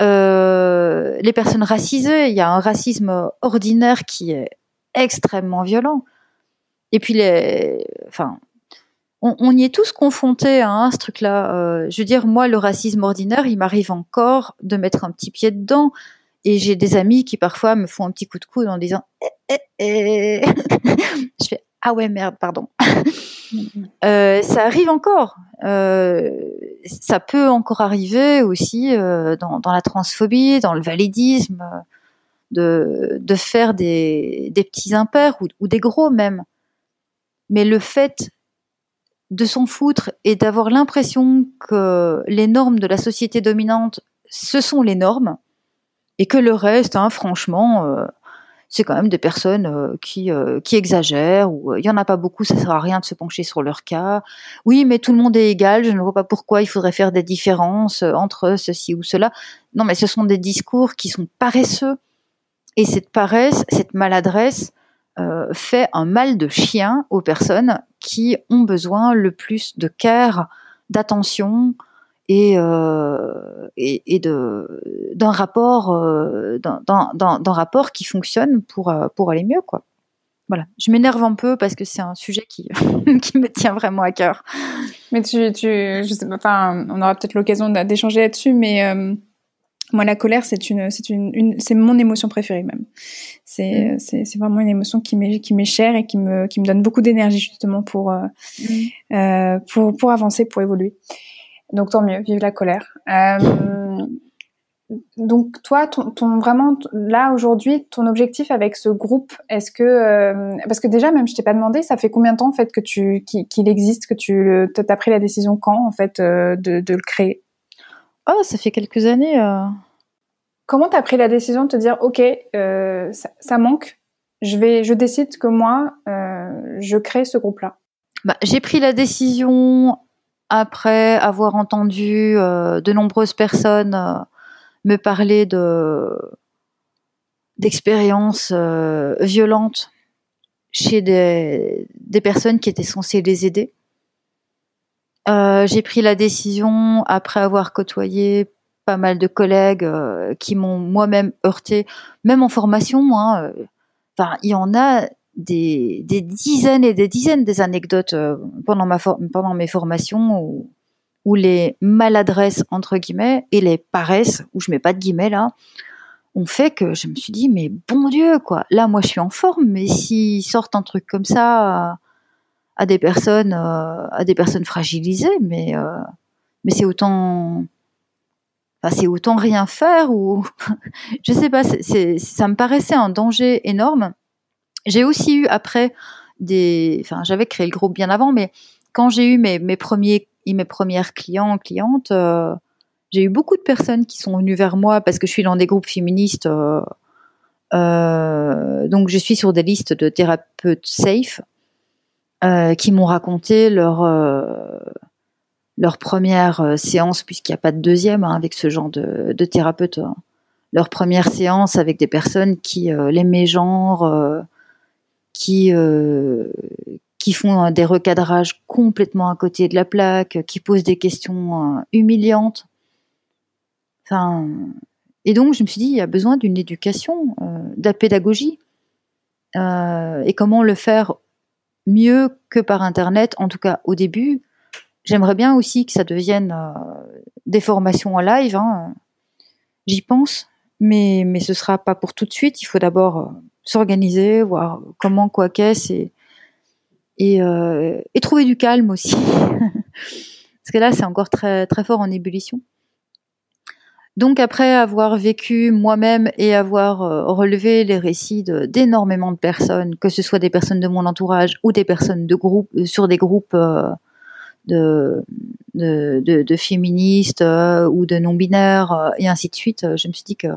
Euh, les personnes racisées, il y a un racisme ordinaire qui est extrêmement violent. Et puis les, enfin, on, y est tous confrontés à hein, ce truc-là. Euh, je veux dire, moi, le racisme ordinaire, il m'arrive encore de mettre un petit pied dedans. Et j'ai des amis qui parfois me font un petit coup de coude en disant eh, eh, eh. je fais ah ouais merde pardon [laughs] euh, ça arrive encore euh, ça peut encore arriver aussi dans, dans, la transphobie dans le validisme de, de faire des, des petits impairs ou, ou, des gros même mais le fait de s'en foutre et d'avoir l'impression que les normes de la société dominante ce sont les normes et que le reste hein, franchement euh, c'est quand même des personnes euh, qui, euh, qui exagèrent, ou il y en a pas beaucoup, ça sert à rien de se pencher sur leur cas. Oui, mais tout le monde est égal, je ne vois pas pourquoi il faudrait faire des différences entre ceci ou cela. Non, mais ce sont des discours qui sont paresseux. Et cette paresse, cette maladresse, fait un mal de chien aux personnes qui ont besoin le plus de care, d'attention, et, euh, et, de d'un rapport euh, d'un rapport qui fonctionne pour euh, pour aller mieux quoi. Voilà, je m'énerve un peu parce que c'est un sujet qui [laughs] qui me tient vraiment à cœur. Mais tu tu je sais pas, on aura peut-être l'occasion d'échanger là-dessus mais moi, la colère, c'est une, c'est une, une c'est mon émotion préférée même. C'est, mm. c'est, c'est vraiment une émotion qui m'est, qui m'est chère et qui me, qui me donne beaucoup d'énergie justement pour, euh, mm. euh, pour, pour avancer, pour évoluer. Donc tant mieux, vive la colère. Euh, donc toi, ton, ton, vraiment là aujourd'hui, ton objectif avec ce groupe, est-ce que parce que déjà même je t'ai pas demandé, ça fait combien de temps en fait que tu qu'il existe, que tu as pris la décision quand en fait de, de, le créer? Oh, ça fait quelques années. Euh... Comment t'as pris la décision de te dire ok, euh, ça, ça, manque, je vais, je décide que moi, euh, je crée ce groupe-là? Bah, j'ai pris la décision après avoir entendu euh, de nombreuses personnes me parler de d'expériences violentes chez des, des, personnes qui étaient censées les aider. J'ai pris la décision après avoir côtoyé pas mal de collègues qui m'ont moi-même heurté, même en formation. Hein, enfin, il y en a des, dizaines et des dizaines des anecdotes euh, pendant, ma pendant mes formations où où les maladresses entre guillemets et les paresses où je mets pas de guillemets là ont fait que je me suis dit mais bon Dieu quoi là moi je suis en forme mais s'ils sortent un truc comme ça à, des personnes euh, à des personnes fragilisées mais euh, mais c'est autant c'est autant rien faire ou [laughs] je sais pas ça me paraissait un danger énorme j'ai aussi eu après des enfin j'avais créé le groupe bien avant mais quand j'ai eu mes, mes premiers mes premières clients clientes euh, j'ai eu beaucoup de personnes qui sont venues vers moi parce que je suis dans des groupes féministes. Donc, je suis sur des listes de thérapeutes safe euh, qui m'ont raconté leur leur première séance, puisqu'il n'y a pas de deuxième hein, avec ce genre de, thérapeute. Hein. Leur première séance avec des personnes qui les mégenrent, qui qui font des recadrages complètement à côté de la plaque, qui posent des questions humiliantes et donc, je me suis dit, il y a besoin d'une éducation, euh, de la pédagogie. Euh, et comment le faire mieux que par Internet, en tout cas au début. J'aimerais bien aussi que ça devienne euh, des formations en live. Hein. J'y pense, mais, mais ce sera pas pour tout de suite. Il faut d'abord s'organiser, voir comment, quoi qu'est-ce, et, et, et, trouver du calme aussi. [laughs] Parce que là, c'est encore très, très fort en ébullition. Donc après avoir vécu moi-même et avoir euh, relevé les récits d'énormément de, personnes, que ce soit des personnes de mon entourage ou des personnes de groupe, euh, sur des groupes euh, de, féministes ou de non-binaires et ainsi de suite, je me suis dit que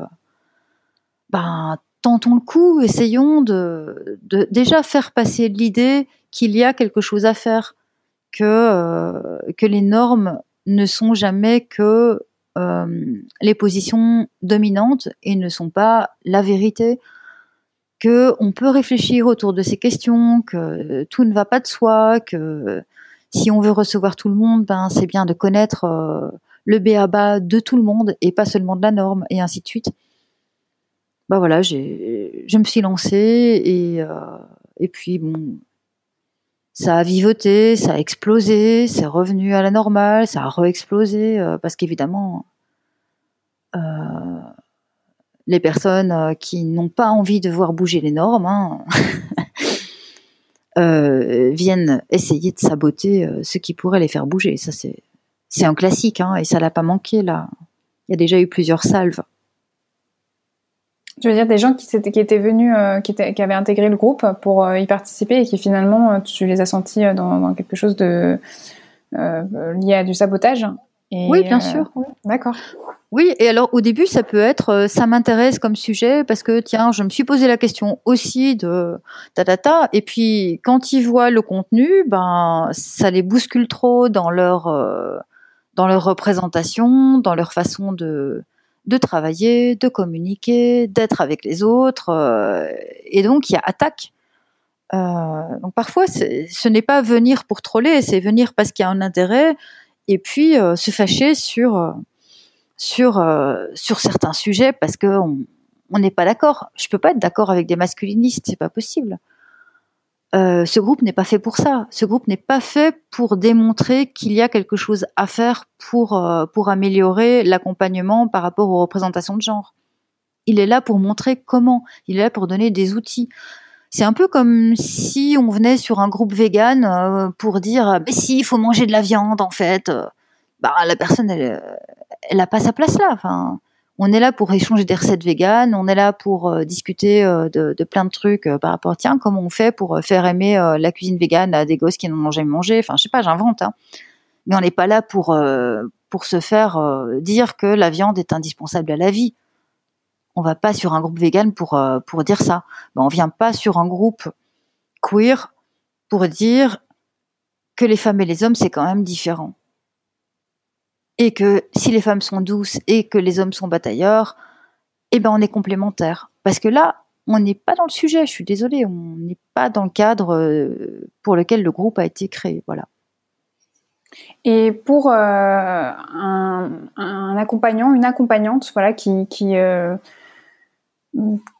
ben, tentons le coup, essayons de, de déjà faire passer l'idée qu'il y a quelque chose à faire, que, que les normes ne sont jamais que les positions dominantes et ne sont pas la vérité, que on peut réfléchir autour de ces questions, que tout ne va pas de soi, que si on veut recevoir tout le monde, ben c'est bien de connaître euh, le béaba de tout le monde et pas seulement de la norme et ainsi de suite. Bah voilà, je me suis lancée et, euh, et puis bon, ça a vivoté, ça a explosé, c'est revenu à la normale, ça a re-explosé, euh, parce qu'évidemment, euh, les personnes euh, qui n'ont pas envie de voir bouger les normes hein, [laughs] viennent essayer de saboter ce qui pourrait les faire bouger. Ça, c'est, c'est un classique, hein, et ça l'a pas manqué là. Il y a déjà eu plusieurs salves. Tu veux dire des gens qui, étaient, qui étaient venus, euh, qui, étaient, qui, avaient intégré le groupe pour euh, y participer et qui finalement, euh, tu les as sentis dans, quelque chose de lié à du sabotage Oui, bien sûr. D'accord. Oui, et alors au début, ça peut être, ça m'intéresse comme sujet parce que tiens, je me suis posé la question aussi de ta ta ta, et puis quand ils voient le contenu, ben ça les bouscule trop dans leur dans leur représentation, dans leur façon de de travailler, de communiquer, d'être avec les autres. Euh, et donc, il y a attaque. Euh, donc parfois, ce n'est pas venir pour troller, c'est venir parce qu'il y a un intérêt et puis euh, se fâcher sur sur sur certains sujets parce que on n'est pas d'accord. Je peux pas être d'accord avec des masculinistes, c'est pas possible. Euh, ce groupe n'est pas fait pour ça. Ce groupe n'est pas fait pour démontrer qu'il y a quelque chose à faire pour, euh, pour améliorer l'accompagnement par rapport aux représentations de genre. Il est là pour montrer comment. Il est là pour donner des outils. C'est un peu comme si on venait sur un groupe vegan euh, pour dire mais si il faut manger de la viande en fait. Bah la personne elle elle a pas sa place là. On est là pour échanger des recettes véganes, on est là pour euh, discuter euh, de, plein de trucs euh, par rapport, tiens, comment on fait pour faire aimer la cuisine végane à des gosses qui n'ont jamais mangé? Enfin, je sais pas, j'invente. Hein. Mais on n'est pas là pour pour se faire dire que la viande est indispensable à la vie. On va pas sur un groupe vegan pour pour dire ça. Ben, on vient pas sur un groupe queer pour dire que les femmes et les hommes c'est quand même différent et que si les femmes sont douces et que les hommes sont batailleurs, eh ben on est complémentaires. Parce que là, on n'est pas dans le sujet. Je suis désolée, on n'est pas dans le cadre euh, pour lequel le groupe a été créé. Voilà. Et pour euh, un, accompagnant, une accompagnante, voilà, qui euh,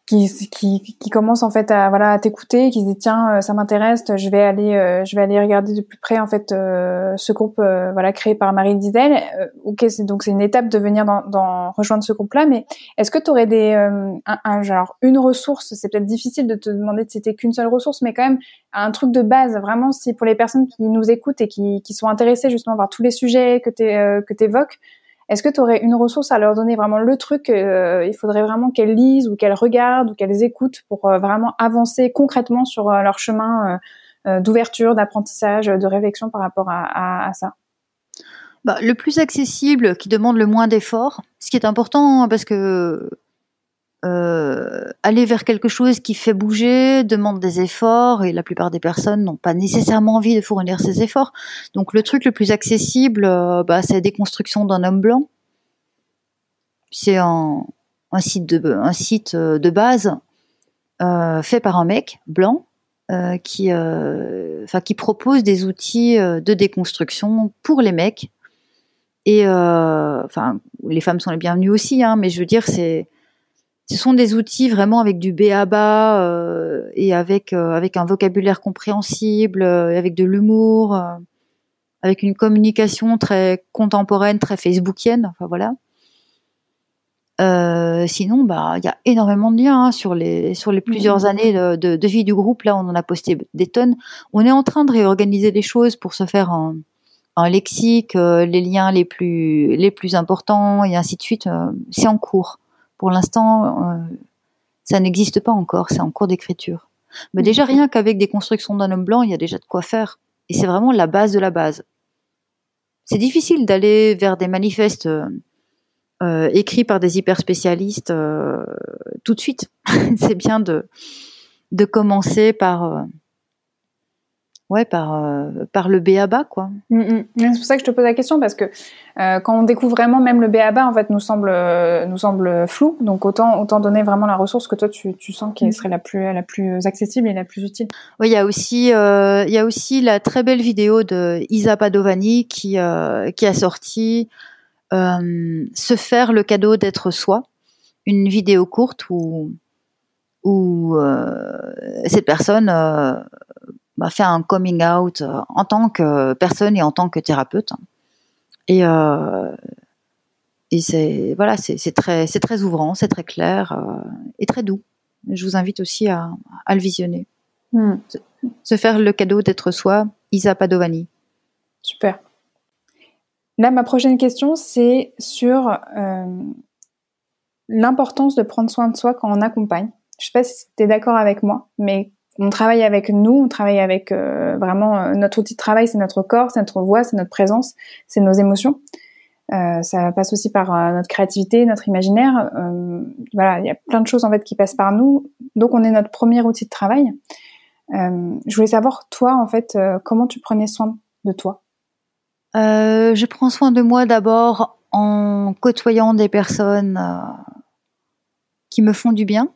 qui, qui, qui commence en fait à voilà à t'écouter, qui se dit tiens ça m'intéresse, je vais aller je vais aller regarder de plus près en fait ce groupe voilà créé par Marie Dizel. ok c'est donc c'est une étape de venir dans, dans rejoindre ce groupe là, mais est-ce que tu aurais des un, un, genre une ressource, c'est peut-être difficile de te demander de citer qu'une seule ressource, mais quand même un truc de base vraiment si pour les personnes qui nous écoutent et qui, qui sont intéressées justement par tous les sujets que tu que évoques est-ce que tu aurais une ressource à leur donner vraiment le truc euh, Il faudrait vraiment qu'elles lisent ou qu'elles regardent ou qu'elles écoutent pour euh, vraiment avancer concrètement sur euh, leur chemin d'ouverture, d'apprentissage, de réflexion par rapport à, ça? Bah, le plus accessible, qui demande le moins d'efforts, ce qui est important hein, parce que euh, aller vers quelque chose qui fait bouger demande des efforts et la plupart des personnes n'ont pas nécessairement envie de fournir ces efforts. Donc le truc le plus accessible, euh, bah, c'est la déconstruction d'un homme blanc. C'est un, site de, euh, base fait par un mec blanc qui, qui propose des outils de déconstruction pour les mecs. Et enfin, les femmes sont les bienvenues aussi, hein, mais je veux dire, c'est ce sont des outils vraiment avec du béaba euh, et avec euh, avec un vocabulaire compréhensible, euh, avec de l'humour, euh, avec une communication très contemporaine, très facebookienne. Enfin voilà. sinon, bah, il y a énormément de liens hein, sur les sur les plusieurs mmh. années de, de, de, vie du groupe. Là, on en a posté des tonnes. On est en train de réorganiser les choses pour se faire un, un lexique, les liens les plus les plus importants et ainsi de suite. c'est en cours. Pour l'instant, euh, ça n'existe pas encore, c'est en cours d'écriture. Mais déjà, rien qu'avec des constructions d'un homme blanc, il y a déjà de quoi faire. Et c'est vraiment la base de la base. C'est difficile d'aller vers des manifestes euh, euh, écrits par des hyper spécialistes tout de suite. [laughs] c'est bien de, de commencer par ouais, par, euh, par le BABA, quoi. Mm, mm. C'est pour ça que je te pose la question, parce que euh, quand on découvre vraiment même le BABA, en fait, nous semble, euh, nous semble flou. Donc, autant, autant donner vraiment la ressource que toi, tu, tu sens qu'elle mm. serait la plus, la plus accessible et la plus utile. Oui, il y a aussi, il y a aussi la très belle vidéo de Isa Padovani qui, qui a sorti Se faire le cadeau d'être soi. Une vidéo courte où, où cette personne m'a fait un coming out euh, en tant que personne et en tant que thérapeute. Et, euh, et c'est voilà, c'est très, très ouvrant, c'est très clair euh, et très doux. Je vous invite aussi à, à le visionner. Hmm. Se, faire le cadeau d'être soi, Isa Padovani. Super. Là, ma prochaine question, c'est sur l'importance de prendre soin de soi quand on accompagne. Je sais pas si tu es d'accord avec moi, mais on travaille avec nous, on travaille avec euh, vraiment euh, notre outil de travail, c'est notre corps, c'est notre voix, c'est notre présence, c'est nos émotions. Euh, ça passe aussi par notre créativité, notre imaginaire. voilà, il y a plein de choses en fait qui passent par nous. Donc on est notre premier outil de travail. je voulais savoir toi en fait comment tu prenais soin de toi? je prends soin de moi d'abord en côtoyant des personnes qui me font du bien.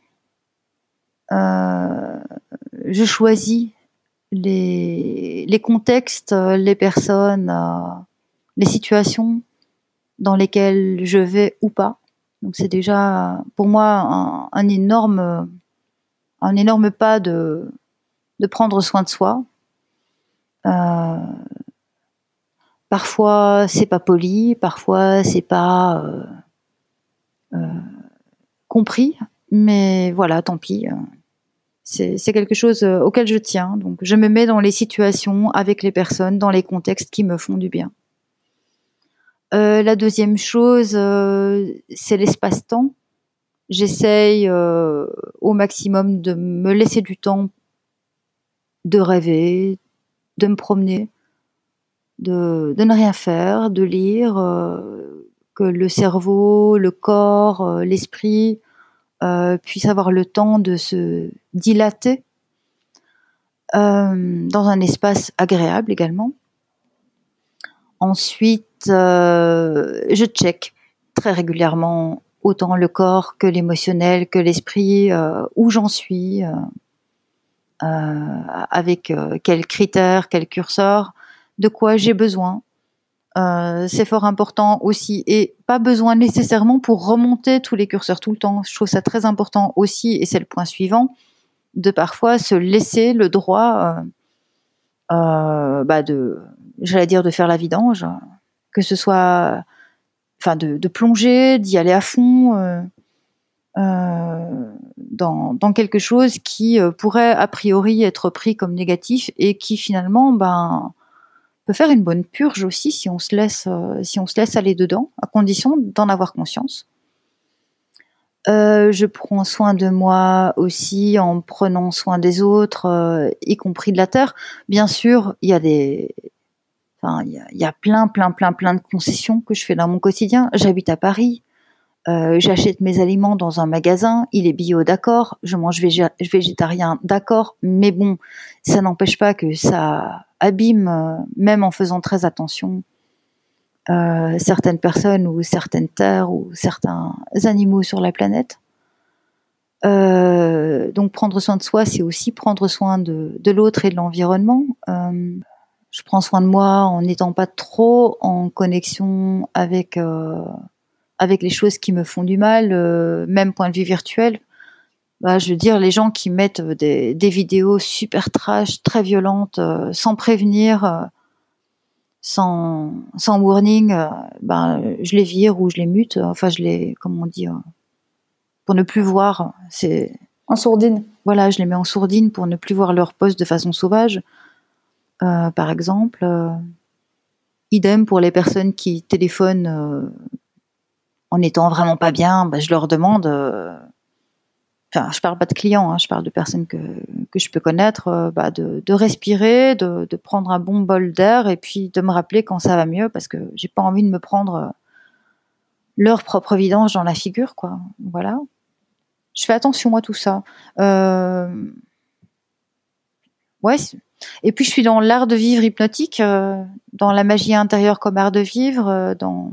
Je choisis les, contextes, les personnes, euh, les situations dans lesquelles je vais ou pas. Donc c'est déjà pour moi un, énorme, pas de, prendre soin de soi. Euh, parfois c'est pas poli, parfois c'est pas euh, euh compris, mais voilà, tant pis c'est quelque chose euh, auquel je tiens. Donc, je me mets dans les situations avec les personnes, dans les contextes qui me font du bien. Euh, la deuxième chose, euh, c'est l'espace-temps. J'essaye au maximum de me laisser du temps de rêver, de me promener, de, de ne rien faire, de lire, que le cerveau, le corps, l'esprit euh, puisse avoir le temps de se dilater euh, dans un espace agréable également. Ensuite, euh, je check très régulièrement autant le corps que l'émotionnel, que l'esprit, où j'en suis, avec quels critères, quels curseurs, de quoi j'ai besoin. Euh, c'est fort important aussi et pas besoin nécessairement pour remonter tous les curseurs tout le temps. Je trouve ça très important aussi et c'est le point suivant de parfois se laisser le droit euh, euh, bah de j'allais dire de faire la vidange que ce soit enfin de, plonger d'y aller à fond dans, quelque chose qui pourrait a priori être pris comme négatif et qui finalement ben faire une bonne purge aussi si on se laisse, euh, si on se laisse aller dedans, à condition d'en avoir conscience. Euh, je prends soin de moi aussi en prenant soin des autres, euh, y compris de la terre. Bien sûr, il y a des, enfin, il y a, plein, plein, plein, plein de concessions que je fais dans mon quotidien. J'habite à Paris. J'achète mes aliments dans un magasin, il est bio, d'accord, je mange végétarien, d'accord, mais bon, ça n'empêche pas que ça abîme, euh, même en faisant très attention, euh, certaines personnes ou certaines terres ou certains animaux sur la planète. Euh, donc prendre soin de soi, c'est aussi prendre soin de, l'autre et de l'environnement. Euh, je prends soin de moi en n'étant pas trop en connexion avec euh, avec les choses qui me font du mal, euh, même point de vue virtuel bah, je veux dire, les gens qui mettent euh, des, des vidéos super trash, très violentes, euh, sans prévenir, euh, sans, sans warning, bah, je les vire ou je les mute. Enfin, je les, comment on dit, pour ne plus voir. C'est en sourdine. Voilà, je les mets en sourdine pour ne plus voir leur poste de façon sauvage, par exemple. idem pour les personnes qui téléphonent en étant vraiment pas bien. Bah, je leur demande enfin, je parle pas de clients, hein, je parle de personnes que, que je peux connaître, euh, bah, de, de, respirer, de, de, prendre un bon bol d'air et puis de me rappeler quand ça va mieux parce que j'ai pas envie de me prendre euh, leur propre vidange dans la figure, quoi. Voilà. Je fais attention à tout ça. Euh... Ouais. Et puis je suis dans l'art de vivre hypnotique, euh, dans la magie intérieure comme art de vivre, dans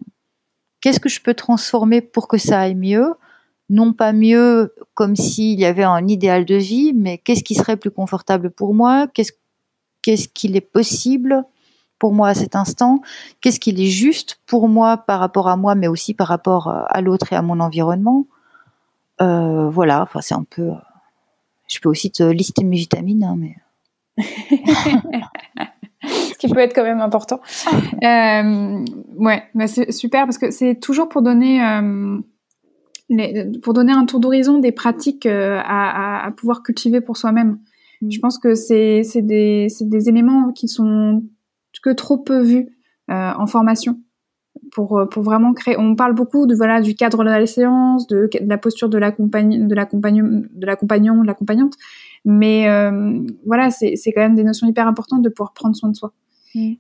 qu'est-ce que je peux transformer pour que ça aille mieux? Non pas mieux comme s'il y avait un idéal de vie, mais qu'est-ce qui serait plus confortable pour moi? Qu'est-ce qu'il est possible pour moi à cet instant? Qu'est-ce qu'il est juste pour moi par rapport à moi, mais aussi par rapport euh, à l'autre et à mon environnement? Euh, Voilà, enfin c'est un peu. Euh, je peux aussi te lister mes vitamines, hein, mais. [laughs] Qui peut être quand même important. Euh, ouais, bah c'est super parce que c'est toujours pour donner pour donner un tour d'horizon des pratiques euh, à, pouvoir cultiver pour soi-même. Mm. Je pense que c'est des, des éléments qui sont que trop peu vus euh, en formation pour, pour vraiment créer. On parle beaucoup de voilà du cadre de la séance, de, de la posture de l'accompagnant, de l'accompagnant, de l'accompagnant, de l'accompagnante. Mais euh, voilà, c'est quand même des notions hyper importantes de pouvoir prendre soin de soi.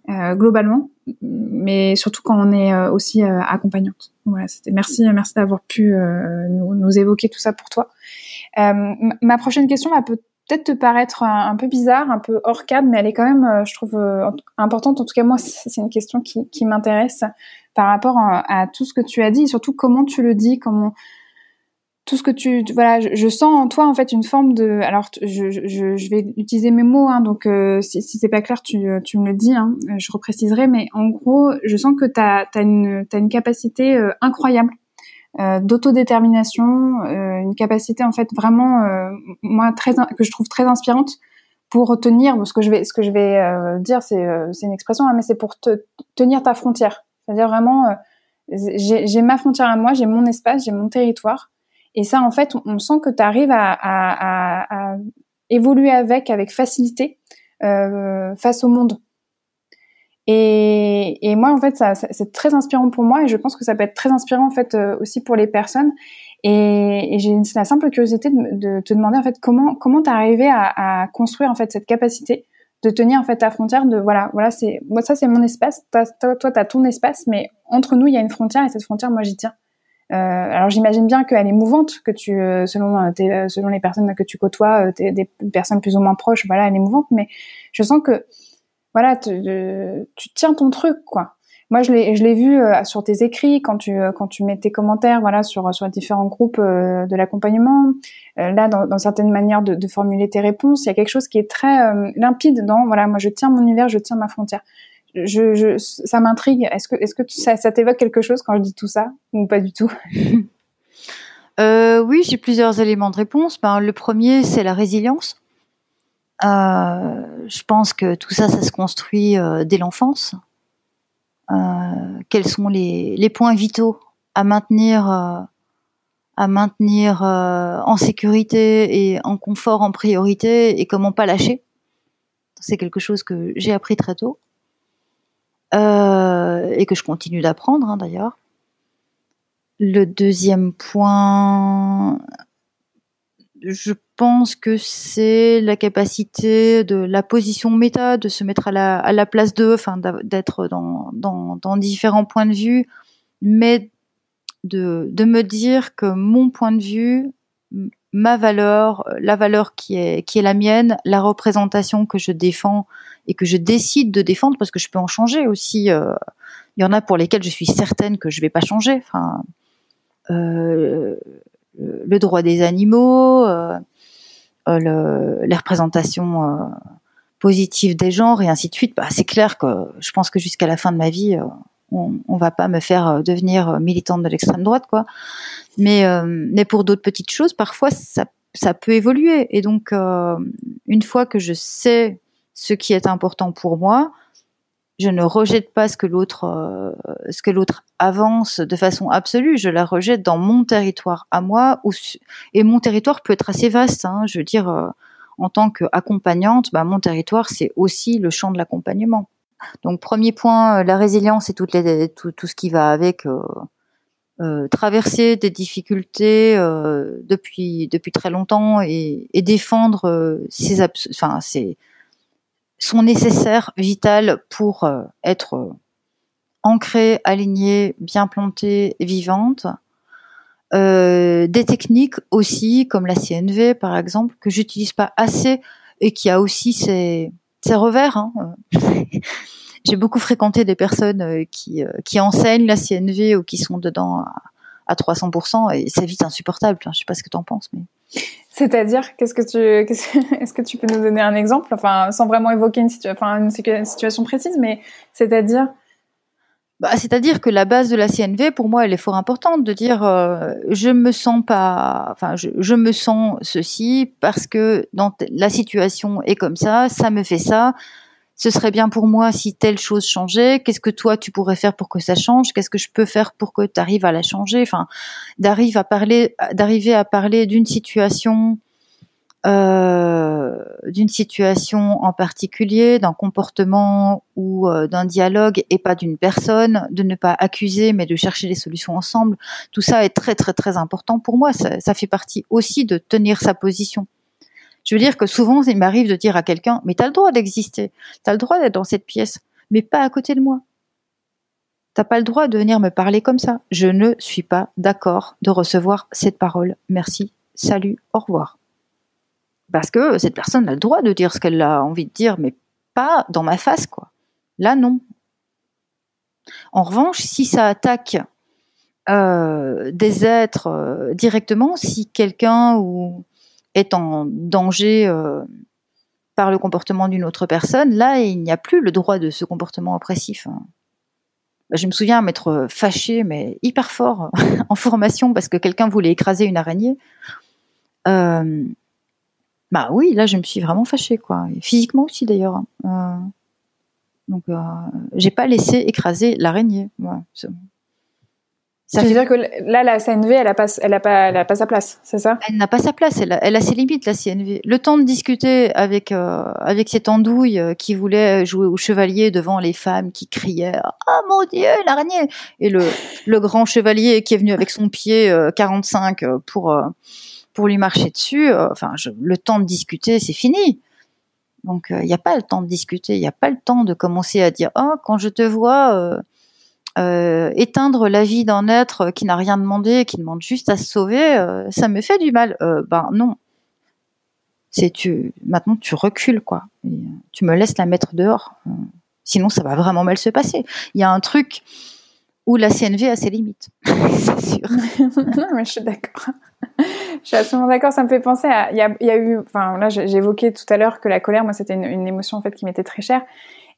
Euh, globalement, mais surtout quand on est euh, aussi euh, accompagnante. Voilà, c'était merci, merci d'avoir pu nous, nous, évoquer tout ça pour toi. ma prochaine question va peut-être te paraître un, peu bizarre, un peu hors cadre, mais elle est quand même, je trouve, importante. En tout cas, moi, c'est une question qui, qui m'intéresse par rapport à, à, tout ce que tu as dit, et surtout comment tu le dis, comment tout ce que tu voilà je, sens en toi en fait une forme de alors je, je, je vais utiliser mes mots hein, donc euh, si, si c'est pas clair tu, tu me le dis hein, je repréciserai mais en gros je sens que tu as, une as une capacité euh, incroyable euh, d'autodétermination euh, une capacité en fait vraiment moi très que je trouve très inspirante pour tenir ce que je vais ce que je vais dire c'est c'est une expression hein, mais c'est pour te, tenir ta frontière. C'est-à-dire vraiment j'ai ma frontière à moi j'ai mon espace j'ai mon territoire et ça, en fait, on, sent que tu arrives à, à, à, évoluer avec, avec facilité, euh, face au monde. Et, et moi, en fait, ça, c'est très inspirant pour moi et je pense que ça peut être très inspirant, en fait, euh, aussi pour les personnes. Et, et j'ai la simple curiosité de, de, te demander, en fait, comment comment t'es arrivé à, à, construire, en fait, cette capacité de tenir, en fait, ta frontière de, voilà, voilà, c'est, moi, ça, c'est mon espace. Toi, toi, t'as ton espace, mais entre nous, il y a une frontière et cette frontière, moi, j'y tiens. Euh, alors j'imagine bien qu'elle est mouvante, que tu, euh, selon euh, selon les personnes que tu côtoies, des personnes plus ou moins proches, voilà, elle est mouvante. Mais je sens que, voilà, tu, tu tiens ton truc, quoi. Moi, je l'ai, je l'ai vu sur tes écrits quand tu, quand tu mets tes commentaires, voilà, sur sur différents groupes de l'accompagnement. là, dans, dans, certaines manières de, de, formuler tes réponses, il y a quelque chose qui est très limpide dans, voilà, moi, je tiens mon univers, je tiens ma frontière je, ça m'intrigue. Est-ce que, est-ce que ça, t'évoque quelque chose quand je dis tout ça ou pas du tout? [laughs] Euh, Oui, j'ai plusieurs éléments de réponse. Ben, le premier, c'est la résilience. Euh, je pense que tout ça, ça se construit euh, dès l'enfance. Quels sont les, les, points vitaux à maintenir, à maintenir en sécurité et en confort en priorité et comment pas lâcher? C'est quelque chose que j'ai appris très tôt et que je continue d'apprendre hein, d'ailleurs. Le deuxième point, je pense que c'est la capacité de la position méta, de se mettre à la, place d'eux, enfin d'être dans, différents points de vue, mais de, me dire que mon point de vue, ma valeur, la valeur qui est la mienne, la représentation que je défends et que je décide de défendre, parce que je peux en changer aussi. Euh, il y en a pour lesquels je suis certaine que je vais pas changer. Enfin, euh, le droit des animaux, euh, le, les représentations positives des genres et ainsi de suite. Bah, c'est clair que je pense que jusqu'à la fin de ma vie, on, on va pas me faire devenir militante de l'extrême droite, quoi. Mais, mais pour d'autres petites choses, parfois ça peut évoluer. Et donc, une fois que je sais ce qui est important pour moi, je ne rejette pas ce que l'autre euh, ce que l'autre avance de façon absolue. Je la rejette dans mon territoire à moi, et mon territoire peut être assez vaste. Hein. je veux dire, euh, en tant qu'accompagnante, bah, mon territoire c'est aussi le champ de l'accompagnement. Donc premier point, euh, la résilience et tout, ce qui va avec. Euh, traverser des difficultés depuis très longtemps et, défendre ses enfin ses sont nécessaires, vitales pour euh, être euh, ancrées, alignées, bien plantées, vivantes. Euh, des techniques aussi, comme la CNV par exemple, que j'utilise pas assez et qui a aussi ses, ses revers. Hein. [laughs] J'ai beaucoup fréquenté des personnes qui, qui enseignent la CNV ou qui sont dedans à, à 300% et c'est vite insupportable. Je sais pas ce que tu en penses, mais. C'est-à-dire, qu'est-ce que tu, [laughs] est-ce que tu peux nous donner un exemple, enfin, sans vraiment évoquer une, situation précise, mais c'est-à-dire? Bah, c'est-à-dire que la base de la CNV, pour moi, elle est fort importante de dire euh, je me sens pas, me sens ceci parce que la situation est comme ça, ça me fait ça ce serait bien pour moi si telle chose changeait. Qu'est-ce que toi tu pourrais faire pour que ça change? Qu'est-ce que je peux faire pour que tu arrives à la changer? Enfin, d'arriver à parler, d'arriver à parler d'une situation, euh, d'une situation en particulier, d'un comportement ou euh, d'un dialogue et pas d'une personne, de ne pas accuser mais de chercher des solutions ensemble. Tout ça est très très très important pour moi. Ça, ça fait partie aussi de tenir sa position. Je veux dire que souvent, il m'arrive de dire à quelqu'un, mais tu as le droit d'exister, tu as le droit d'être dans cette pièce, mais pas à côté de moi. T'as pas le droit de venir me parler comme ça. Je ne suis pas d'accord de recevoir cette parole. Merci, salut, au revoir. Parce que cette personne a le droit de dire ce qu'elle a envie de dire, mais pas dans ma face, quoi. Là, non. En revanche, si ça attaque euh, des êtres euh, directement, si quelqu'un ou est en danger euh, par le comportement d'une autre personne, là, il n'y a plus le droit de ce comportement oppressif. Hein. Bah, je me souviens m'être fâchée, mais hyper fort, [laughs] en formation, parce que quelqu'un voulait écraser une araignée. Euh, bah oui, là, je me suis vraiment fâchée, quoi. physiquement aussi, d'ailleurs. Hein. Euh, donc, j'ai pas laissé écraser l'araignée. Ça veut dire que là, la CNV, elle n'a pas, elle a pas, elle a pas sa place, c'est ça? Elle n'a pas sa place, elle a, elle a, ses limites, la CNV. Le temps de discuter avec, euh, avec cette andouille euh, qui voulait jouer au chevalier devant les femmes qui criaient « Oh mon Dieu, l'araignée !» Et le, le grand chevalier qui est venu avec son pied 45 euh, pour, pour lui marcher dessus, enfin, je, le temps de discuter, c'est fini. Donc, il n'y a pas le temps de discuter, il n'y a pas le temps de commencer à dire « Oh, quand je te vois... » Euh, éteindre la vie d'un être qui n'a rien demandé, qui demande juste à se sauver, euh, ça me fait du mal. Euh, ben non. C'est tu maintenant tu recules quoi. tu me laisses la mettre dehors. sinon ça va vraiment mal se passer. Il y a un truc où la CNV a ses limites. [laughs] c'est sûr. [laughs] non, mais je suis d'accord. je suis absolument d'accord. Ça me fait penser à. Il y eu. Enfin, là, évoqué tout à l'heure que la colère, moi, c'était une, une, émotion en fait qui m'était très chère.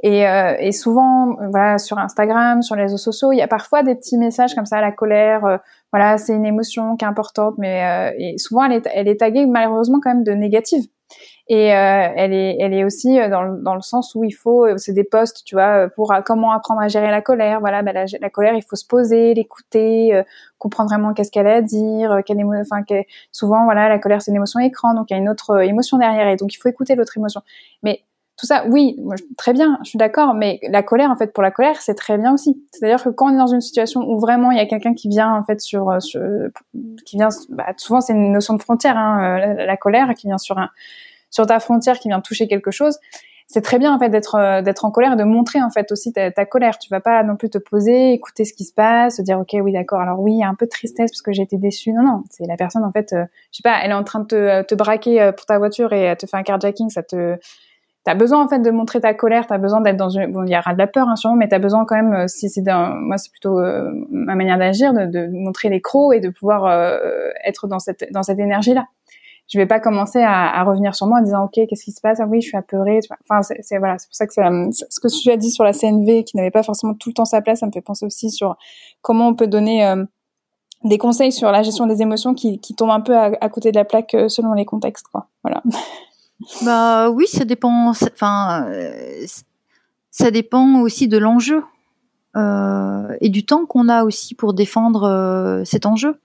Et, euh, et souvent, voilà, sur Instagram, sur les réseaux sociaux, il y a parfois des petits messages comme ça, la colère, euh, voilà, c'est une émotion qui est importante, mais euh, et souvent elle est, elle est taguée malheureusement quand même de négative. Et euh, elle est, elle est aussi dans le, dans le sens où il faut, c'est des posts, tu vois, pour comment apprendre à gérer la colère. Voilà, ben la, la, colère, il faut se poser, l'écouter, comprendre vraiment qu'est-ce qu'elle a à dire, quelle émo enfin, souvent, voilà, la colère c'est une émotion écran, donc il y a une autre émotion derrière, et donc il faut écouter l'autre émotion. Mais tout ça, oui, très bien, je suis d'accord, mais la colère, en fait, pour la colère, c'est très bien aussi. C'est-à-dire que quand on est dans une situation où vraiment il y a quelqu'un qui vient, en fait, sur, euh, sur qui vient, bah, souvent c'est une notion de frontière, hein, euh, la, colère qui vient sur un, sur ta frontière, qui vient toucher quelque chose. C'est très bien en fait d'être euh, d'être en colère de montrer en fait aussi ta, ta, colère. Tu vas pas non plus te poser, écouter ce qui se passe, se dire ok oui d'accord. Alors oui un peu de tristesse parce que j'ai été déçue. Non non, c'est la personne en fait, je sais pas, elle est en train de te, te braquer pour ta voiture et elle te fait un carjacking, ça te t'as besoin en fait de montrer ta colère, t'as besoin d'être dans une, bon, il y aura de la peur hein, sûrement, mais t'as besoin quand même, euh, si c'est moi c'est plutôt euh, ma manière d'agir, de, de, montrer les crocs et de pouvoir euh, être dans cette dans cette énergie là. Je vais pas commencer à, à, revenir sur moi en disant ok qu'est-ce qui se passe? Ah oui je suis apeurée. Enfin c'est voilà c'est pour ça que ce que tu as dit sur la CNV qui n'avait pas forcément tout le temps sa place, ça me fait penser aussi sur comment on peut donner des conseils sur la gestion des émotions qui, qui tombent un peu à, à côté de la plaque selon les contextes quoi. Voilà. [laughs] Bah oui, ça dépend. Enfin, euh, ça dépend aussi de l'enjeu euh, et du temps qu'on a aussi pour défendre euh, cet enjeu.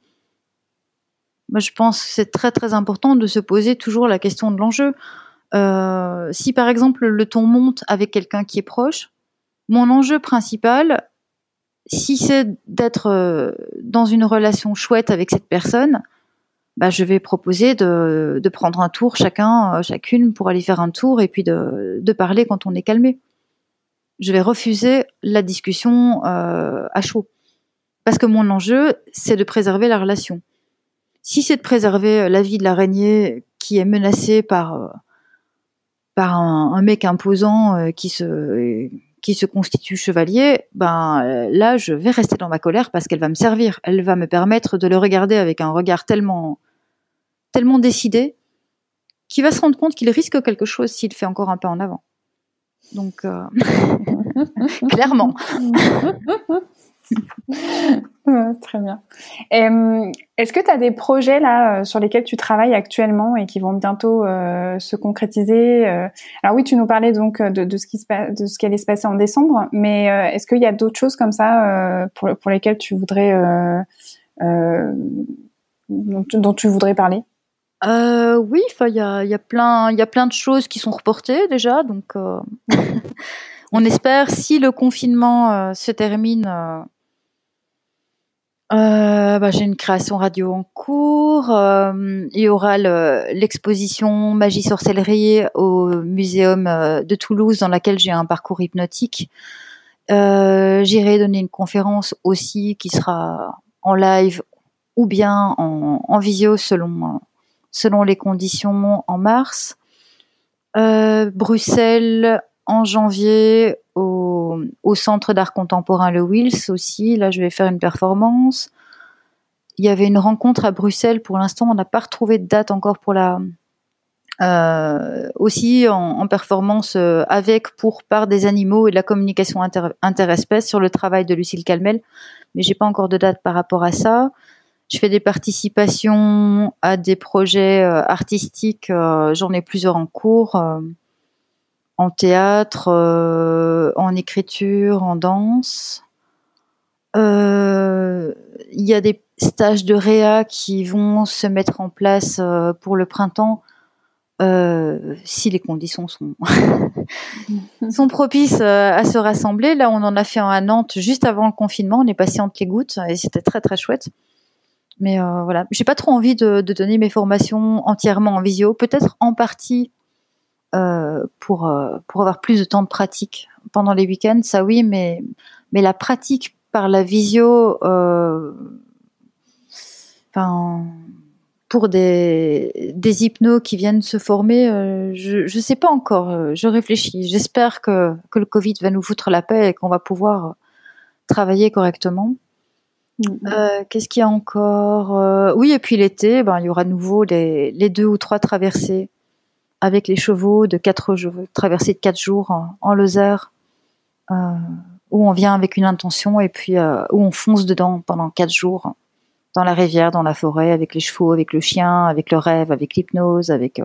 Moi, je pense que c'est très très important de se poser toujours la question de l'enjeu. si par exemple le ton monte avec quelqu'un qui est proche, mon enjeu principal, si c'est d'être dans une relation chouette avec cette personne, bah, je vais proposer de, prendre un tour chacun, euh, chacune pour aller faire un tour et puis de, parler quand on est calmé. Je vais refuser la discussion euh, à chaud. Parce que mon enjeu, c'est de préserver la relation. Si c'est de préserver la vie de l'araignée qui est menacée par, euh, par un, mec imposant euh, qui se qui se constitue chevalier, ben là je vais rester dans ma colère parce qu'elle va me servir, elle va me permettre de le regarder avec un regard tellement tellement décidé qu'il va se rendre compte qu'il risque quelque chose s'il fait encore un pas en avant. Donc, euh, [laughs] clairement. [laughs] [laughs] très bien. Euh, est-ce que tu as des projets là euh, sur lesquels tu travailles actuellement et qui vont bientôt se concrétiser Alors oui, tu nous parlais donc de, ce qui se de ce qui allait se passer en décembre, mais est-ce qu'il y a d'autres choses comme ça pour, pour lesquelles tu voudrais dont tu voudrais parler? Euh, oui, il y a, y a plein, il y a plein de choses qui sont reportées déjà, donc euh, [laughs] on espère si le confinement euh, se termine. Bah, j'ai une création radio en cours. il y aura l'exposition Magie sorcellerie au muséum de Toulouse dans laquelle j'ai un parcours hypnotique. J'irai donner une conférence aussi qui sera en live ou bien en, en visio selon les conditions en mars. Euh, Bruxelles en janvier au, Centre d'art contemporain Le Wills aussi. Là, je vais faire une performance. Il y avait une rencontre à Bruxelles. Pour l'instant, on n'a pas retrouvé de date encore pour la. Euh, aussi en, performance euh, avec pour par des animaux et de la communication interespèces sur le travail de Lucille Calmel, mais j'ai pas encore de date par rapport à ça. Je fais des participations à des projets euh, artistiques. J'en ai plusieurs en cours, en théâtre, en écriture, en danse. Il y a des stages de réa qui vont se mettre en place pour le printemps. si les conditions sont, [laughs] sont propices à se rassembler. Là, on en a fait un à Nantes juste avant le confinement. On est passé entre les gouttes et c'était très très chouette. Mais euh, voilà, j'ai pas trop envie de, de, donner mes formations entièrement en visio. Peut-être en partie euh, pour euh, pour avoir plus de temps de pratique pendant les week-ends, ça oui, mais mais la pratique par la visio, euh, enfin pour des, des hypnos qui viennent se former, je je sais pas encore. Je réfléchis. J'espère que que le Covid va nous foutre la paix et qu'on va pouvoir travailler correctement. Mm. Euh, qu'est-ce qu'il y a encore euh, Oui, et puis l'été, ben, il y aura nouveau les, les, deux ou trois traversées avec les chevaux de quatre traversées de quatre jours en, en Lozère. où on vient avec une intention et puis où on fonce dedans pendant quatre jours dans la rivière, dans la forêt, avec les chevaux, avec le chien, avec le rêve, avec l'hypnose, avec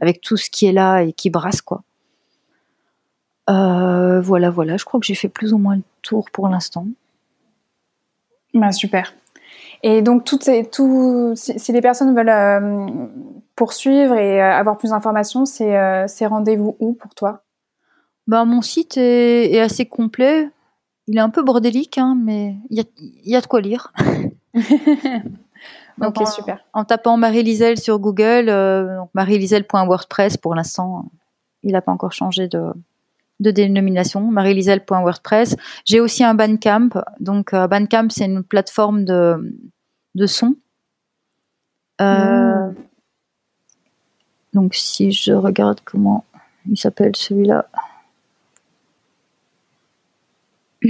avec tout ce qui est là et qui brasse quoi. voilà, voilà. Je crois que j'ai fait plus ou moins le tour pour l'instant. Bah, super. Et donc, toutes ces, tout, si, les personnes veulent euh, poursuivre et euh, avoir plus d'informations, c'est euh, rendez-vous où pour toi? Bah, Mon site est, assez complet. Il est un peu bordélique, hein, mais il y a, de quoi lire. [laughs] ok, super. En tapant Marie-Liselle sur Google, donc marie-liselle.wordpress pour l'instant, il n'a pas encore changé de, de dénomination, marilisel.wordpress. J'ai aussi un Bandcamp. Donc, euh, Bandcamp, c'est une plateforme de, de son. Euh, hmm. Donc, si je regarde comment il s'appelle celui-là. [coughs]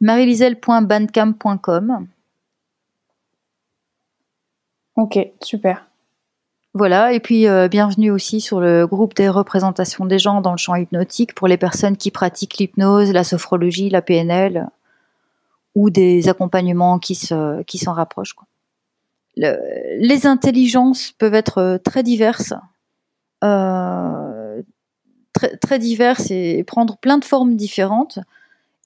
marilisel.bandcamp.com. Ok, super. Voilà, et puis euh, bienvenue aussi sur le groupe des représentations des gens dans le champ hypnotique pour les personnes qui pratiquent l'hypnose, la sophrologie, la PNL ou des accompagnements qui s'en rapprochent. les intelligences peuvent être euh, très diverses, euh, très diverses et prendre plein de formes différentes.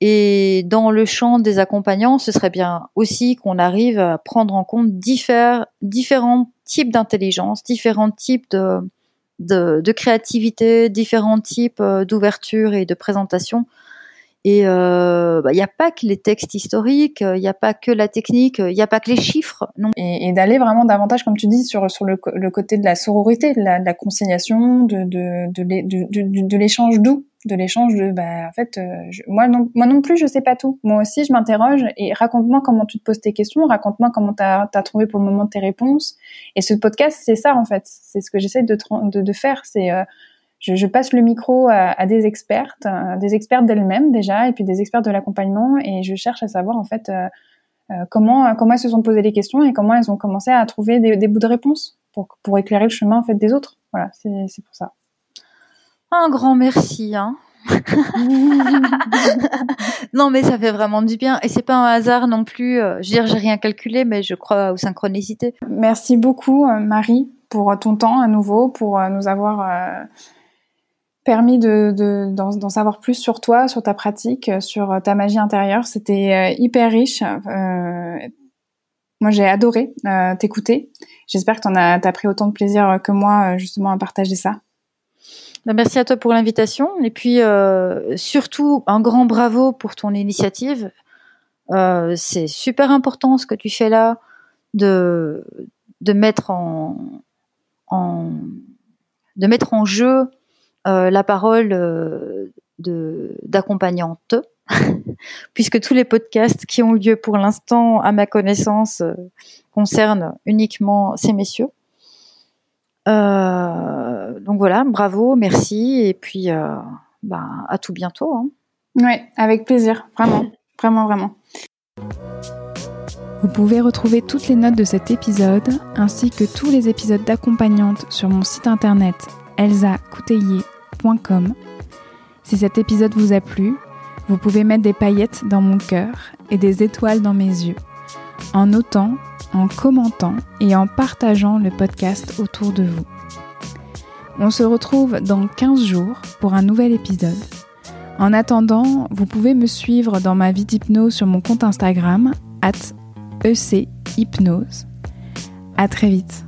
Et dans le champ des accompagnants, ce serait bien aussi qu'on arrive à prendre en compte différents types d'intelligence, différents types de, créativité, différents types euh, d'ouverture et de présentation. Et euh, bah, il n'y a pas que les textes historiques, il n'y a pas que la technique, il n'y a pas que les chiffres. Et, d'aller vraiment davantage, comme tu dis, sur, le, côté de la sororité, de la, de de, de, de l'échange doux de l'échange de bah en fait euh, moi non moi non plus je sais pas tout. Moi aussi je m'interroge et raconte-moi comment tu te poses tes questions raconte-moi comment tu as, trouvé pour le moment tes réponses. Et ce podcast c'est ça en fait. C'est ce que j'essaie de, de, faire. C'est euh, je, passe le micro à, des expertes euh, des expertes d'elles-mêmes déjà et puis des experts de l'accompagnement. Et je cherche à savoir en fait comment comment elles se sont posées les questions et comment elles ont commencé à trouver des, des bouts de réponse pour pour éclairer le chemin en fait des autres. Voilà c'est pour ça un grand merci. Hein. [laughs] non, mais ça fait vraiment du bien. Et c'est pas un hasard non plus. Euh, je veux dire, j'ai rien calculé, mais je crois aux synchronicités. Merci beaucoup, euh, Marie, pour ton temps à nouveau, pour euh, nous avoir permis de, d'en, savoir plus sur toi, sur ta pratique, sur ta magie intérieure. C'était hyper riche. moi, j'ai adoré t'écouter. J'espère que tu as, as pris autant de plaisir que moi, justement, à partager ça. Bah, merci à toi pour l'invitation. Et puis, euh, surtout, un grand bravo pour ton initiative. Euh, c'est super important ce que tu fais là, de, de, mettre, en, de mettre en jeu euh, la parole d'accompagnante, [laughs] puisque tous les podcasts qui ont lieu pour l'instant, à ma connaissance, concernent uniquement ces messieurs. Donc voilà, bravo, merci, et puis euh, bah, à tout bientôt. Hein. Oui, avec plaisir, vraiment, [laughs] vraiment, vraiment. Vous pouvez retrouver toutes les notes de cet épisode ainsi que tous les épisodes d'accompagnante sur mon site internet elsacoutelier.com. Si cet épisode vous a plu, vous pouvez mettre des paillettes dans mon cœur et des étoiles dans mes yeux en notant en commentant et en partageant le podcast autour de vous. On se retrouve dans 15 jours pour un nouvel épisode. En attendant, vous pouvez me suivre dans ma vie d'hypnose sur mon compte Instagram, at ECHypnose. À très vite.